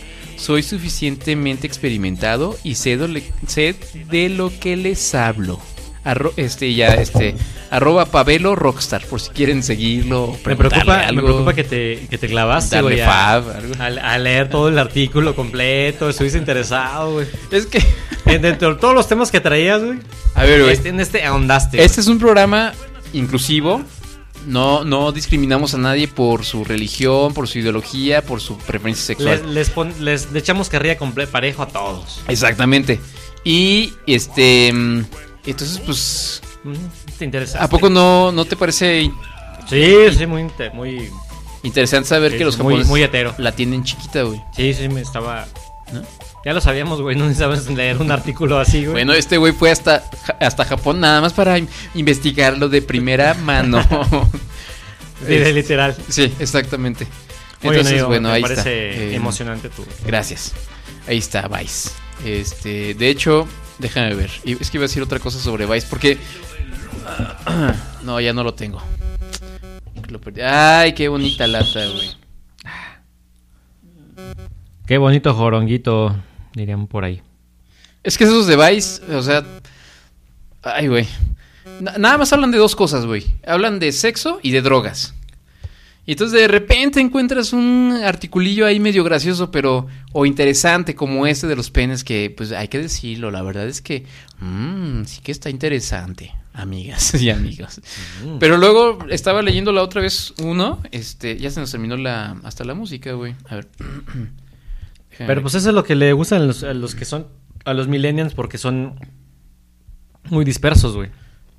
soy suficientemente experimentado y sé, do- sé de lo que les hablo. Arro- este ya este arroba Pavelo Rockstar por si quieren seguirlo. Me preocupa, me preocupa que te, que te clavaste, güey. a-. A, a leer todo el artículo completo, estuviste interesado, güey. Es que Dentro de todos los temas que traías, güey. A ver, güey. Este, en este ahondaste. Este es un programa inclusivo. No, no discriminamos a nadie por su religión, por su ideología, por su preferencia sexual. Les, les, pon- les- le echamos carrilla parejo a todos. Exactamente. Y este. mm, Entonces, pues. Mm, ¿Te interesa? ¿A poco no, no te parece Sí, sí, muy, muy Interesante saber Sí, que los muy- japoneses muy hetero. la tienen chiquita, güey. Sí, sí, me estaba. Ya lo sabíamos, güey. No necesitabas leer un artículo así, güey. Bueno, este güey fue hasta, hasta Japón nada más para in- investigarlo de primera mano. De literal. Sí, exactamente. Muy Entonces, bueno, me ahí parece está. Eh, emocionante tu. Gracias. Ahí está Vice. Este, de hecho, déjame ver. Es que iba a decir otra cosa sobre Vice porque no, ya no lo tengo. Ay, qué bonita lata, güey. Qué bonito joronguito, dirían por ahí. Es que esos de Vice, o sea, ay, güey. Na- nada más hablan de dos cosas, güey. Hablan de sexo y de drogas. Y entonces de repente encuentras un articulillo ahí medio gracioso, pero o interesante como este de los penes que, pues hay que decirlo, la verdad es que mm, sí que está interesante, amigas y amigos. Pero luego estaba leyendo la otra vez uno, este, ya se nos terminó la hasta la música, güey. A ver. Pero pues eso es lo que le gustan a los, a los que son. A los millennials porque son. Muy dispersos, güey.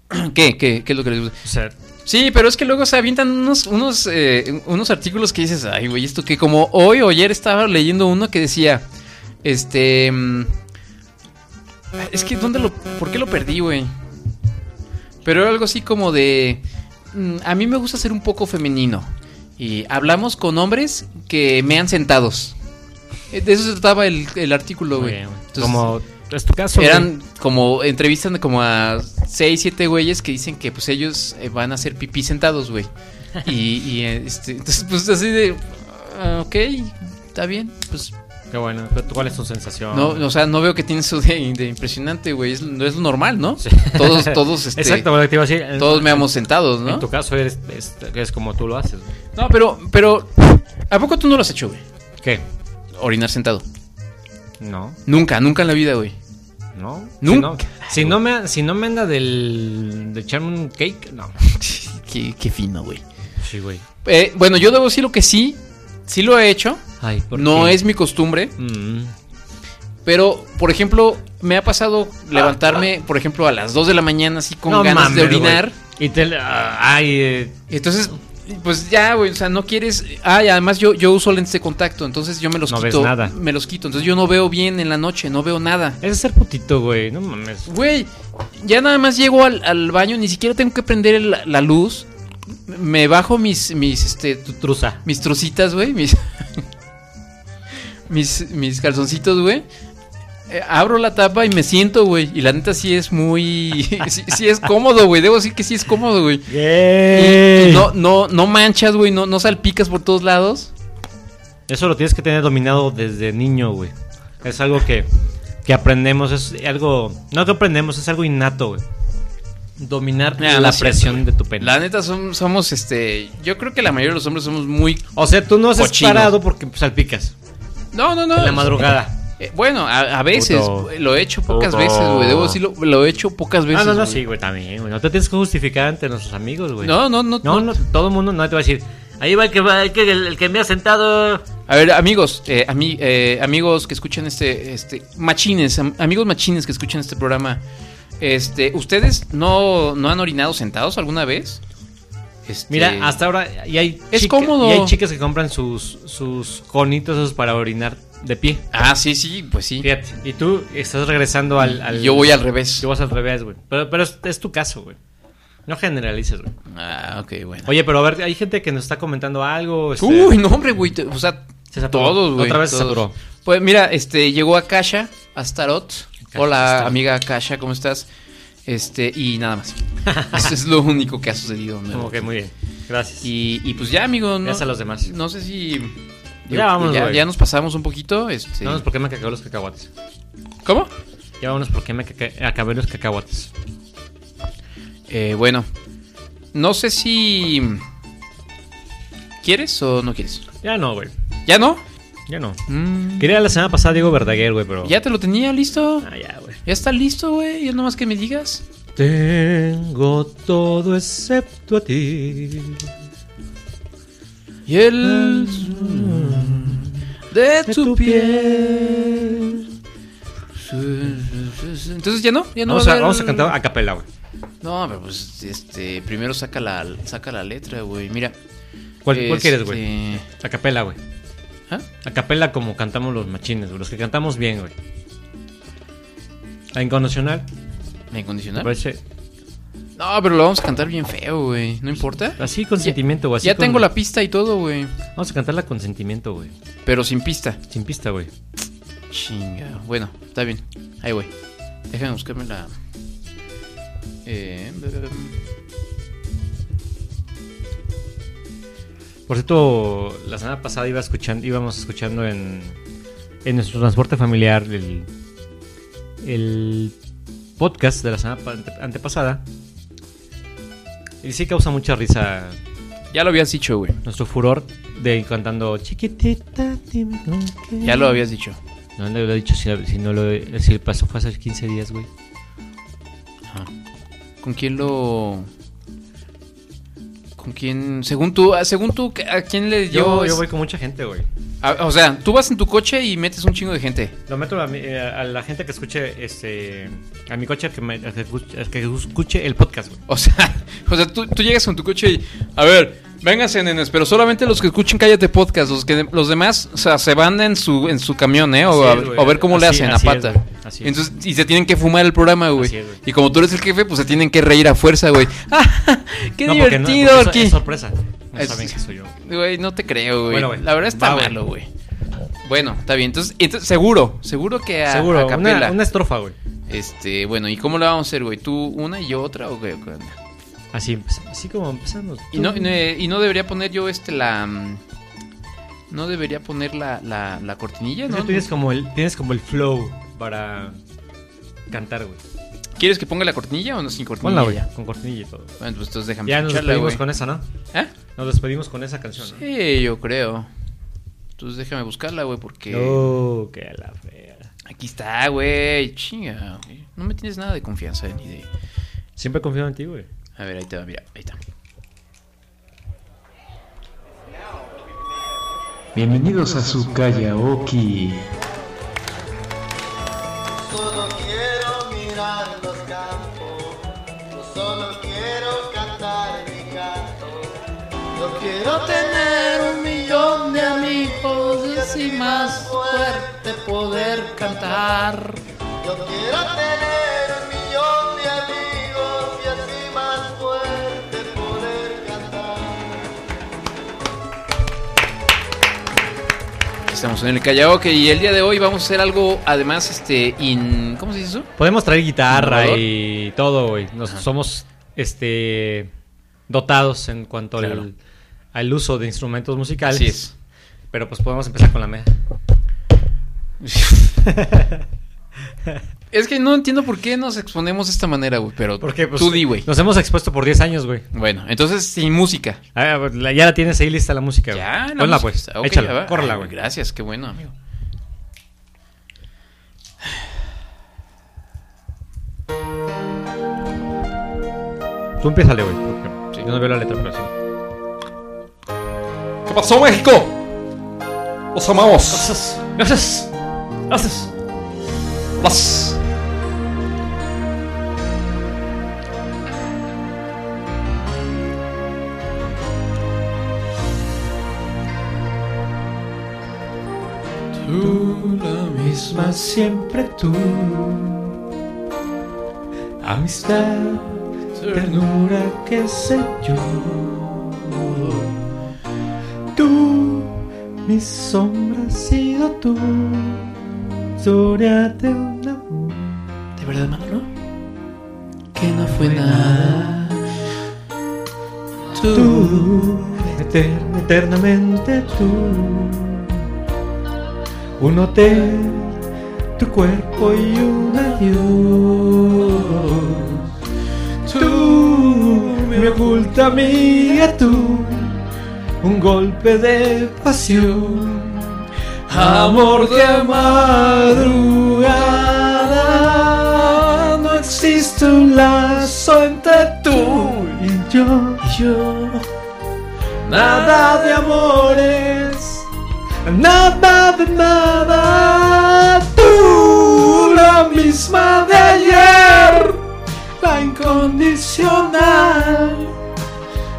¿Qué? ¿Qué? ¿Qué es lo que les gusta? O sea, Sí, pero es que luego se avientan unos, unos, eh, unos artículos que dices, ay, güey, esto que como hoy o ayer estaba leyendo uno que decía, este... mm, Es que, ¿dónde lo... ¿Por qué lo perdí, güey? Pero era algo así como de... mm, A mí me gusta ser un poco femenino. Y hablamos con hombres que me han sentados. Eh, De eso se trataba el, el artículo, güey. güey. Como. Es tu caso. eran como entrevistan de como a 6, 7 güeyes que dicen que pues ellos eh, van a hacer pipí sentados, güey. Y, y, este, entonces pues así de ah, ok, está bien, pues güey. Qué bueno. Pero, ¿Cuál es tu sensación? no, o sea, no veo que tiene eso de, de impresionante, güey, es, no es lo normal, ¿no? Todos todos este Exacto, lo que te iba a decir. Todos me hemos sentados, ¿no? En tu caso eres, es, es como tú lo haces, güey. No, pero pero ¿a poco tú no lo has hecho, güey? ¿Qué? Orinar sentado. No, Nunca, nunca en la vida, güey. no. Nunca. Si no, si no me, si no me anda del, de echarme un cake, no. qué, qué fino, güey. Sí, güey. Eh, bueno, yo debo decir lo que sí, sí lo he hecho. Ay, ¿por No qué? es mi costumbre. Mm. Pero, por ejemplo, me ha pasado levantarme, por ejemplo, a las 2 de la mañana así con No ganas de orinar. Y te. ah, ay, eh, Entonces, pues ya, güey, o sea, no quieres... Ah, y además yo, yo uso lentes de contacto, entonces yo me los No ves quito. nada. Me los quito, entonces yo no veo bien en la noche, no veo nada. es ser putito, güey. No mames. Güey, ya nada más llego al, al baño, ni siquiera tengo que prender el- la luz. Me bajo mis, mis, este, Tu truza. mis trucitas, güey, mis, mis, mis calzoncitos, güey. Eh, abro la tapa y me siento, güey. Y la neta sí es muy... sí, sí es cómodo, güey. Debo decir que sí es cómodo, güey. Y- y no, no, no manchas, güey. No, no salpicas por todos lados. Eso lo tienes que tener dominado desde niño, güey. Es algo que, que aprendemos, es algo... No que aprendemos, es algo innato, güey. Dominar no la cierto, presión de tu pene. La neta som- somos, este... Yo creo que la mayoría de los hombres somos muy... O sea, tú no has parado porque salpicas. No, no, no. En la madrugada. Eh, bueno, a, a veces. Puto. Lo he hecho pocas Puto. veces, güey. Debo decirlo, lo he hecho pocas veces. No, no, güey. sí, güey, también, güey. No te tienes que justificar ante nuestros amigos, güey. No, no, no, No, no. no, todo el mundo no te va a decir. Ahí va el que, va, el que, el, que me ha sentado. A ver, amigos, eh, ami- eh, amigos que escuchan este, este, machines, am- amigos machines que escuchan este programa, este, ¿ustedes no, no han orinado sentados alguna vez? Este, Mira, hasta ahora y hay Es cómodo. Y hay chicas que compran sus sus conitos esos para orinar de pie. Ah, sí, sí, pues sí. Fíjate. Y tú estás regresando al, al- Yo voy al revés. Yo vas al revés, güey. Pero, pero es, es tu caso, güey. No generalices, güey. Ah, ok, bueno. Oye, pero a ver, hay gente que nos está comentando algo. este, Uy, no, hombre, güey. O sea, Se todos, güey. Otra vez se saturó. Pues mira, este, llegó Akasha, Astarot. Hola, Astaroth. amiga Akasha, ¿cómo estás? Este, y nada más. Eso es lo único que ha sucedido. Como que muy bien. Gracias. Y, y pues ya, amigo, ¿no? Gracias a los demás. No sé si. Ya vámonos, ya, ya nos pasamos un poquito. Este... Vámonos por qué me acabé los cacahuates. ¿Cómo? Ya vámonos por qué me acabé los cacahuates. Eh, bueno, no sé si. ¿Quieres o no quieres? Ya no, güey. ¿Ya no? Ya no. Mm, Quería la semana pasada Diego Verdaguer, güey, pero. ¿Ya te lo tenía listo? Ah, ya, güey. ¿Ya está listo, güey? Ya nomás que me digas. Tengo todo excepto a ti. Y el. De tu piel. Entonces ya no, ya no. Vamos va a, haber- vamos a cantar a capela, güey. No, pero pues este, primero saca la, saca la letra, güey. Mira, ¿Cuál, cuál quieres, güey? Este, A capela, güey. ¿Ah? A capela como cantamos los machines, güey. Los que cantamos bien, güey. La incondicional. ¿La ¿Te incondicional? parece? No, pero lo vamos a cantar bien feo, güey. ¿No importa? Así con sentimiento, güey. así ya con- tengo la pista y todo, güey. Vamos a cantarla con sentimiento, güey. Pero sin pista. Sin pista, güey. Chinga. Bueno, está bien. Ahí, güey. Déjame buscarme la. Eh, Por cierto, la semana pasada iba escuchando, íbamos escuchando en, en nuestro transporte familiar el, el podcast de la semana pa- ante- antepasada. Y sí causa mucha risa ya lo habías dicho, güey. nuestro furor de cantando chiquitita, dime con qué". Ya lo habías dicho. No lo he dicho si, si no lo si pasó fue hace 15 días, güey. ¿Con quién lo.? ¿Con quién? Según tú, ah, según tú, ¿a quién le Yo, dio? yo voy con mucha gente, güey. O sea, tú vas en tu coche y metes un chingo de gente. Lo meto a, mi- eh, a la gente que escuche este a mi coche que, me, a que escuche, el podcast, güey. O sea, o sea tú, tú llegas con tu coche y. A ver, vénganse, nenes, pero solamente los que escuchen Cállate Podcast. Los, que, los demás, o sea, se van en su, en su camión, ¿eh? O, a, o ver cómo le hacen a pata. Así. Entonces, y se tienen que fumar el programa, güey. Es. Y como tú eres el jefe, pues se tienen que reír a fuerza, güey. ¡Ah, ¡Qué No, porque no- divertido porque eso aquí! Es sorpresa. No saben que soy yo. Güey, no te creo, güey. Bueno. La verdad está Va, malo, güey. Bueno, está bien. Entonces, entonces seguro, seguro que a, Seguro, a capela. una, una estrofa, güey. Este, bueno, ¿y cómo lo vamos a hacer, güey? ¿Tú una y yo otra o qué? Así, así como empezamos. Y no, y no- y no debería poner yo este la. mm, No debería poner la, la, la cortinilla, ¿no? tú tienes como el tienes como el flow para cantar, güey. ¿Quieres que ponga la cortinilla o no sin cortinilla? Ponla, ya? con cortinilla y todo. Bueno, pues entonces déjame Ya nos despedimos güey. con esa, ¿no? ¿Eh? Nos despedimos con esa canción, ¿no? Sí, yo creo. Entonces déjame buscarla, güey, porque. Oh, qué la fea. Aquí está, güey. Chinga, güey. No me tienes nada de confianza ni de. Siempre he confiado en ti, güey. A ver, ahí te va, mira, ahí está. Bienvenidos a su karaoke. Solo quiero los campos, yo solo quiero cantar mi canto. Yo quiero tener un millón de amigos y más fuerte poder cantar. Yo quiero tener Estamos en el karaoke y el día de hoy vamos a hacer algo, además, este, in... ¿Cómo se dice eso? Podemos traer guitarra ¿Innovador? y todo, güey. Nos somos este dotados en cuanto Claro. al, al uso de instrumentos musicales. Así es. Pero pues podemos empezar con la media. Es que no entiendo por qué nos exponemos de esta manera, güey, pero Porque pues, tú di, güey. nos hemos expuesto por 10 años, güey. Bueno, entonces sin música. Ah, la- ya la tienes ahí lista la música. güey. Ya, la Ponla música pues. está- ok, Échala, ya va. córrela, Ay, güey. Gracias, qué bueno, amigo. Tú empiézale, güey. porque Yo no veo la letra, pero sí. ¿Qué pasó, México? Los amamos. Gracias. Gracias. Gracias. Las. La misma siempre tú. Amistad, ternura, qué sé yo. Tú, mi sombra has sido tú. Historia de un amor. ¿De verdad, Manolo? Que no fue nada. Tú, eterna- eternamente tú. Un hotel, tu cuerpo y un adiós. Tú, mi oculta amiga, tú. Un golpe de pasión. Amor de madrugada. No existe un lazo entre tú y yo. Y yo. Nada de amores. Nada de nada. Tú, la misma de ayer. La incondicional.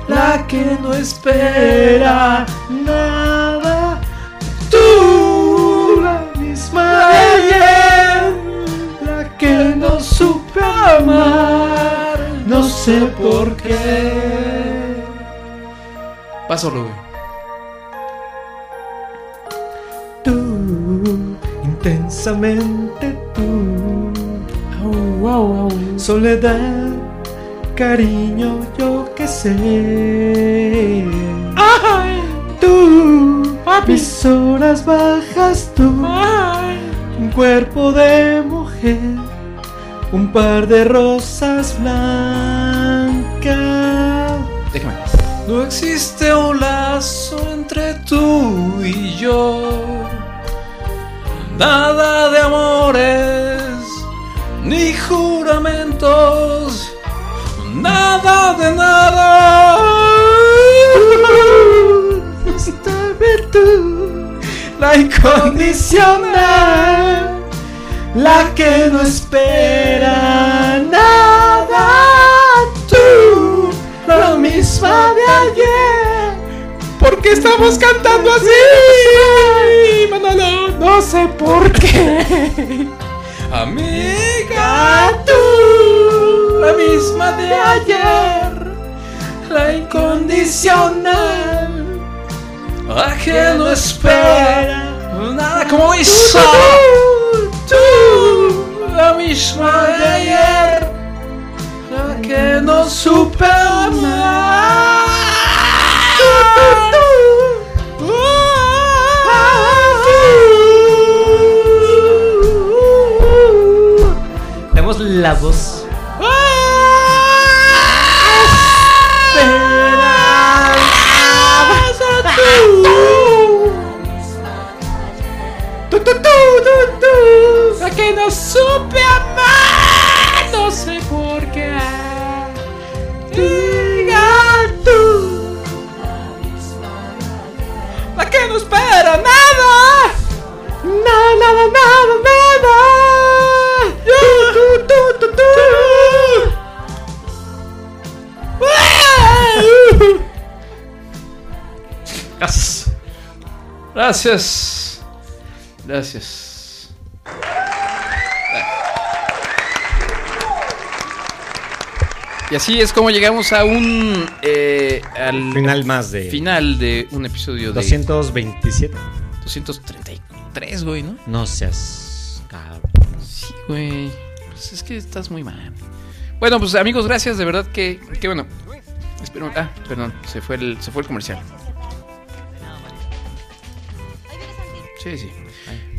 La que no espera nada. Tú, la misma de ayer, la que no supe amar, no sé por qué. Paso, güey. Intensamente tú. Soledad, cariño, yo que sé. Tú, mis horas bajas tú. Un cuerpo de mujer, un par de rosas blancas. Déjame. No existe un lazo entre tú y yo. Nada de amores, ni juramentos, nada de nada. La incondicional, la que no espera nada. Tú, la misma de ayer. ¿Por qué estamos cantando así? Manolo, no sé por qué. Amiga, tú, la misma de ayer, la incondicional, la que no espera nada como hizo. Tú, la misma de ayer, la que no supe amar. Tenemos la voz. Tú, tú, tú, la que no supe amar, no sé por qué. Diga tú, la que no espera nada, nada, nada. Gracias. Gracias. Y así es como llegamos a un eh, al Final más de- final de un episodio de 227. 233, güey, ¿no? No seas cabrón. Sí, güey. Pues es que estás muy mal. Bueno, pues amigos, gracias, de verdad que, que bueno. Espero, ah, perdón, se fue el, se fue el comercial. Sí, sí.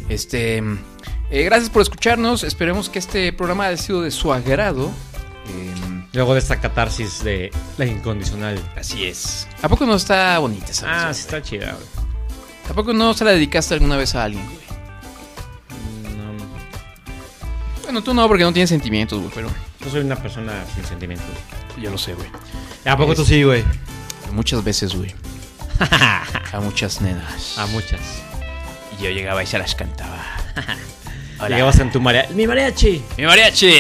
Este, eh, gracias por escucharnos. Esperemos que este programa haya sido de su agrado. Em, Luego de esta catarsis de la incondicional. Así es. ¿A poco no está bonita esa Ah, canción, sí está chida, güey. ¿A poco no se la dedicaste alguna vez a alguien, güey? Bueno, tú no, porque no tienes sentimientos, güey, pero Yo soy una persona sin sentimientos. ya lo sé, güey. ¿A poco tú sí, güey? Muchas veces, güey. a muchas nenas. A muchas. Y yo llegaba y se las cantaba. Hola. Llegabas en tu mariachi. ¡Mi mariachi! ¡Mi mariachi!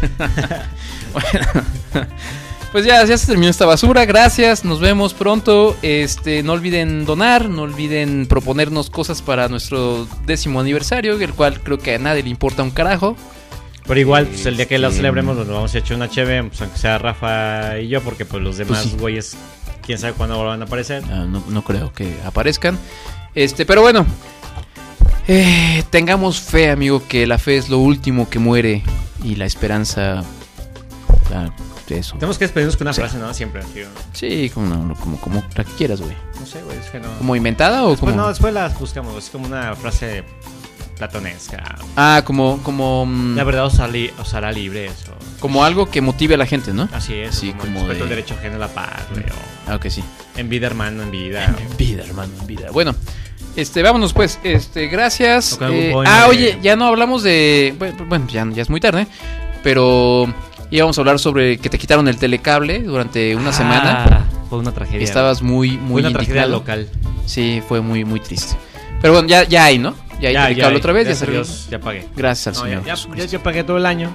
bueno, pues ya, ya se terminó esta basura. Gracias, nos vemos pronto. Este, no olviden donar, no olviden proponernos cosas para nuestro décimo aniversario, el cual creo que a nadie le importa un carajo. Pero igual, pues el día que lo Este- celebremos, nos vamos a echar una cheve, pues aunque sea Rafa y yo, porque pues los demás sí. güeyes, quién sabe cuándo van a aparecer. Ah, no, no creo que aparezcan. Este, pero bueno. eh, tengamos fe, amigo, que la fe es lo último que muere y la esperanza. ah, eso. Tenemos que despedirnos con una Sí. frase, ¿no? Siempre, tío. Sí, como, no, como, como la que quieras, güey. No sé, güey, es que no. ¿Como inventada o Después, como.? no, después las buscamos, es como una frase platonesca. Ah, como. como mm, La verdad os, hará- os hará libres. O... Como algo que motive a la gente, ¿no? Así es, Sí, como, como el respeto de- al derecho ajeno a la paz, güey. o Ah, ok, sí. En vida, hermano, en vida. En vida, hermano, en vida. Bueno, este, vámonos pues. Este, gracias. Eh, ah, oye, ya no hablamos de. Bueno, bueno, ya, ya es muy tarde. Pero íbamos a hablar sobre que te quitaron el telecable durante una Ah, semana. Fue una tragedia. Estabas muy, Fue muy una tragedia indignado. local. Sí, fue muy, muy triste. Pero bueno, ya, ya hay, ¿no? Ya telecable hay. otra vez. Ya Gracias a salió. Dios, ya pagué. Gracias al No, Señor. ya, ya, ya- ya pagué todo el año.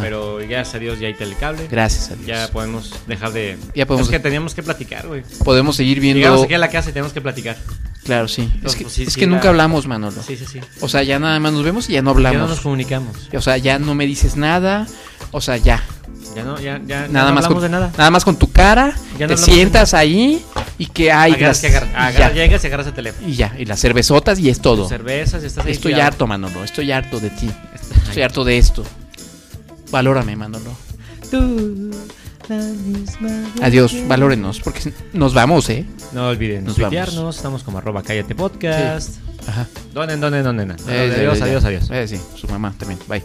Pero gracias a Dios ya hay telecable. Gracias a Dios. Ya podemos dejar de. Ya podemos- Es que teníamos que platicar, güey. Podemos seguir viendo. Llegamos aquí a la casa y tenemos que platicar. Claro, sí. Es que, pues, sí, es sí, que la- nunca hablamos, Manolo. Sí, sí, sí. O sea, ya nada más nos vemos y ya no hablamos. Ya no nos comunicamos. O sea, ya no me dices nada. O sea, ya. Ya no, ya, ya, ya Nada no más hablamos con, de nada. nada más con tu cara. Ya no te sientas ahí y que hay Agarras que agarras- agarras- llegas y agarras el teléfono. Y ya, y las cervezotas y es todo. Cervezas y estás ahí Estoy harto, Manolo. Estoy harto de ti. Estoy harto de esto. Valórame, Manolo. Adiós, valórenos, porque nos vamos, ¿eh? No olviden Nos tuitearnos, estamos como arroba cállate podcast. Ajá. Donen, donen, donen. Eh, adiós, ya, adiós, ya. adiós. Eh, sí, su mamá también. Bye.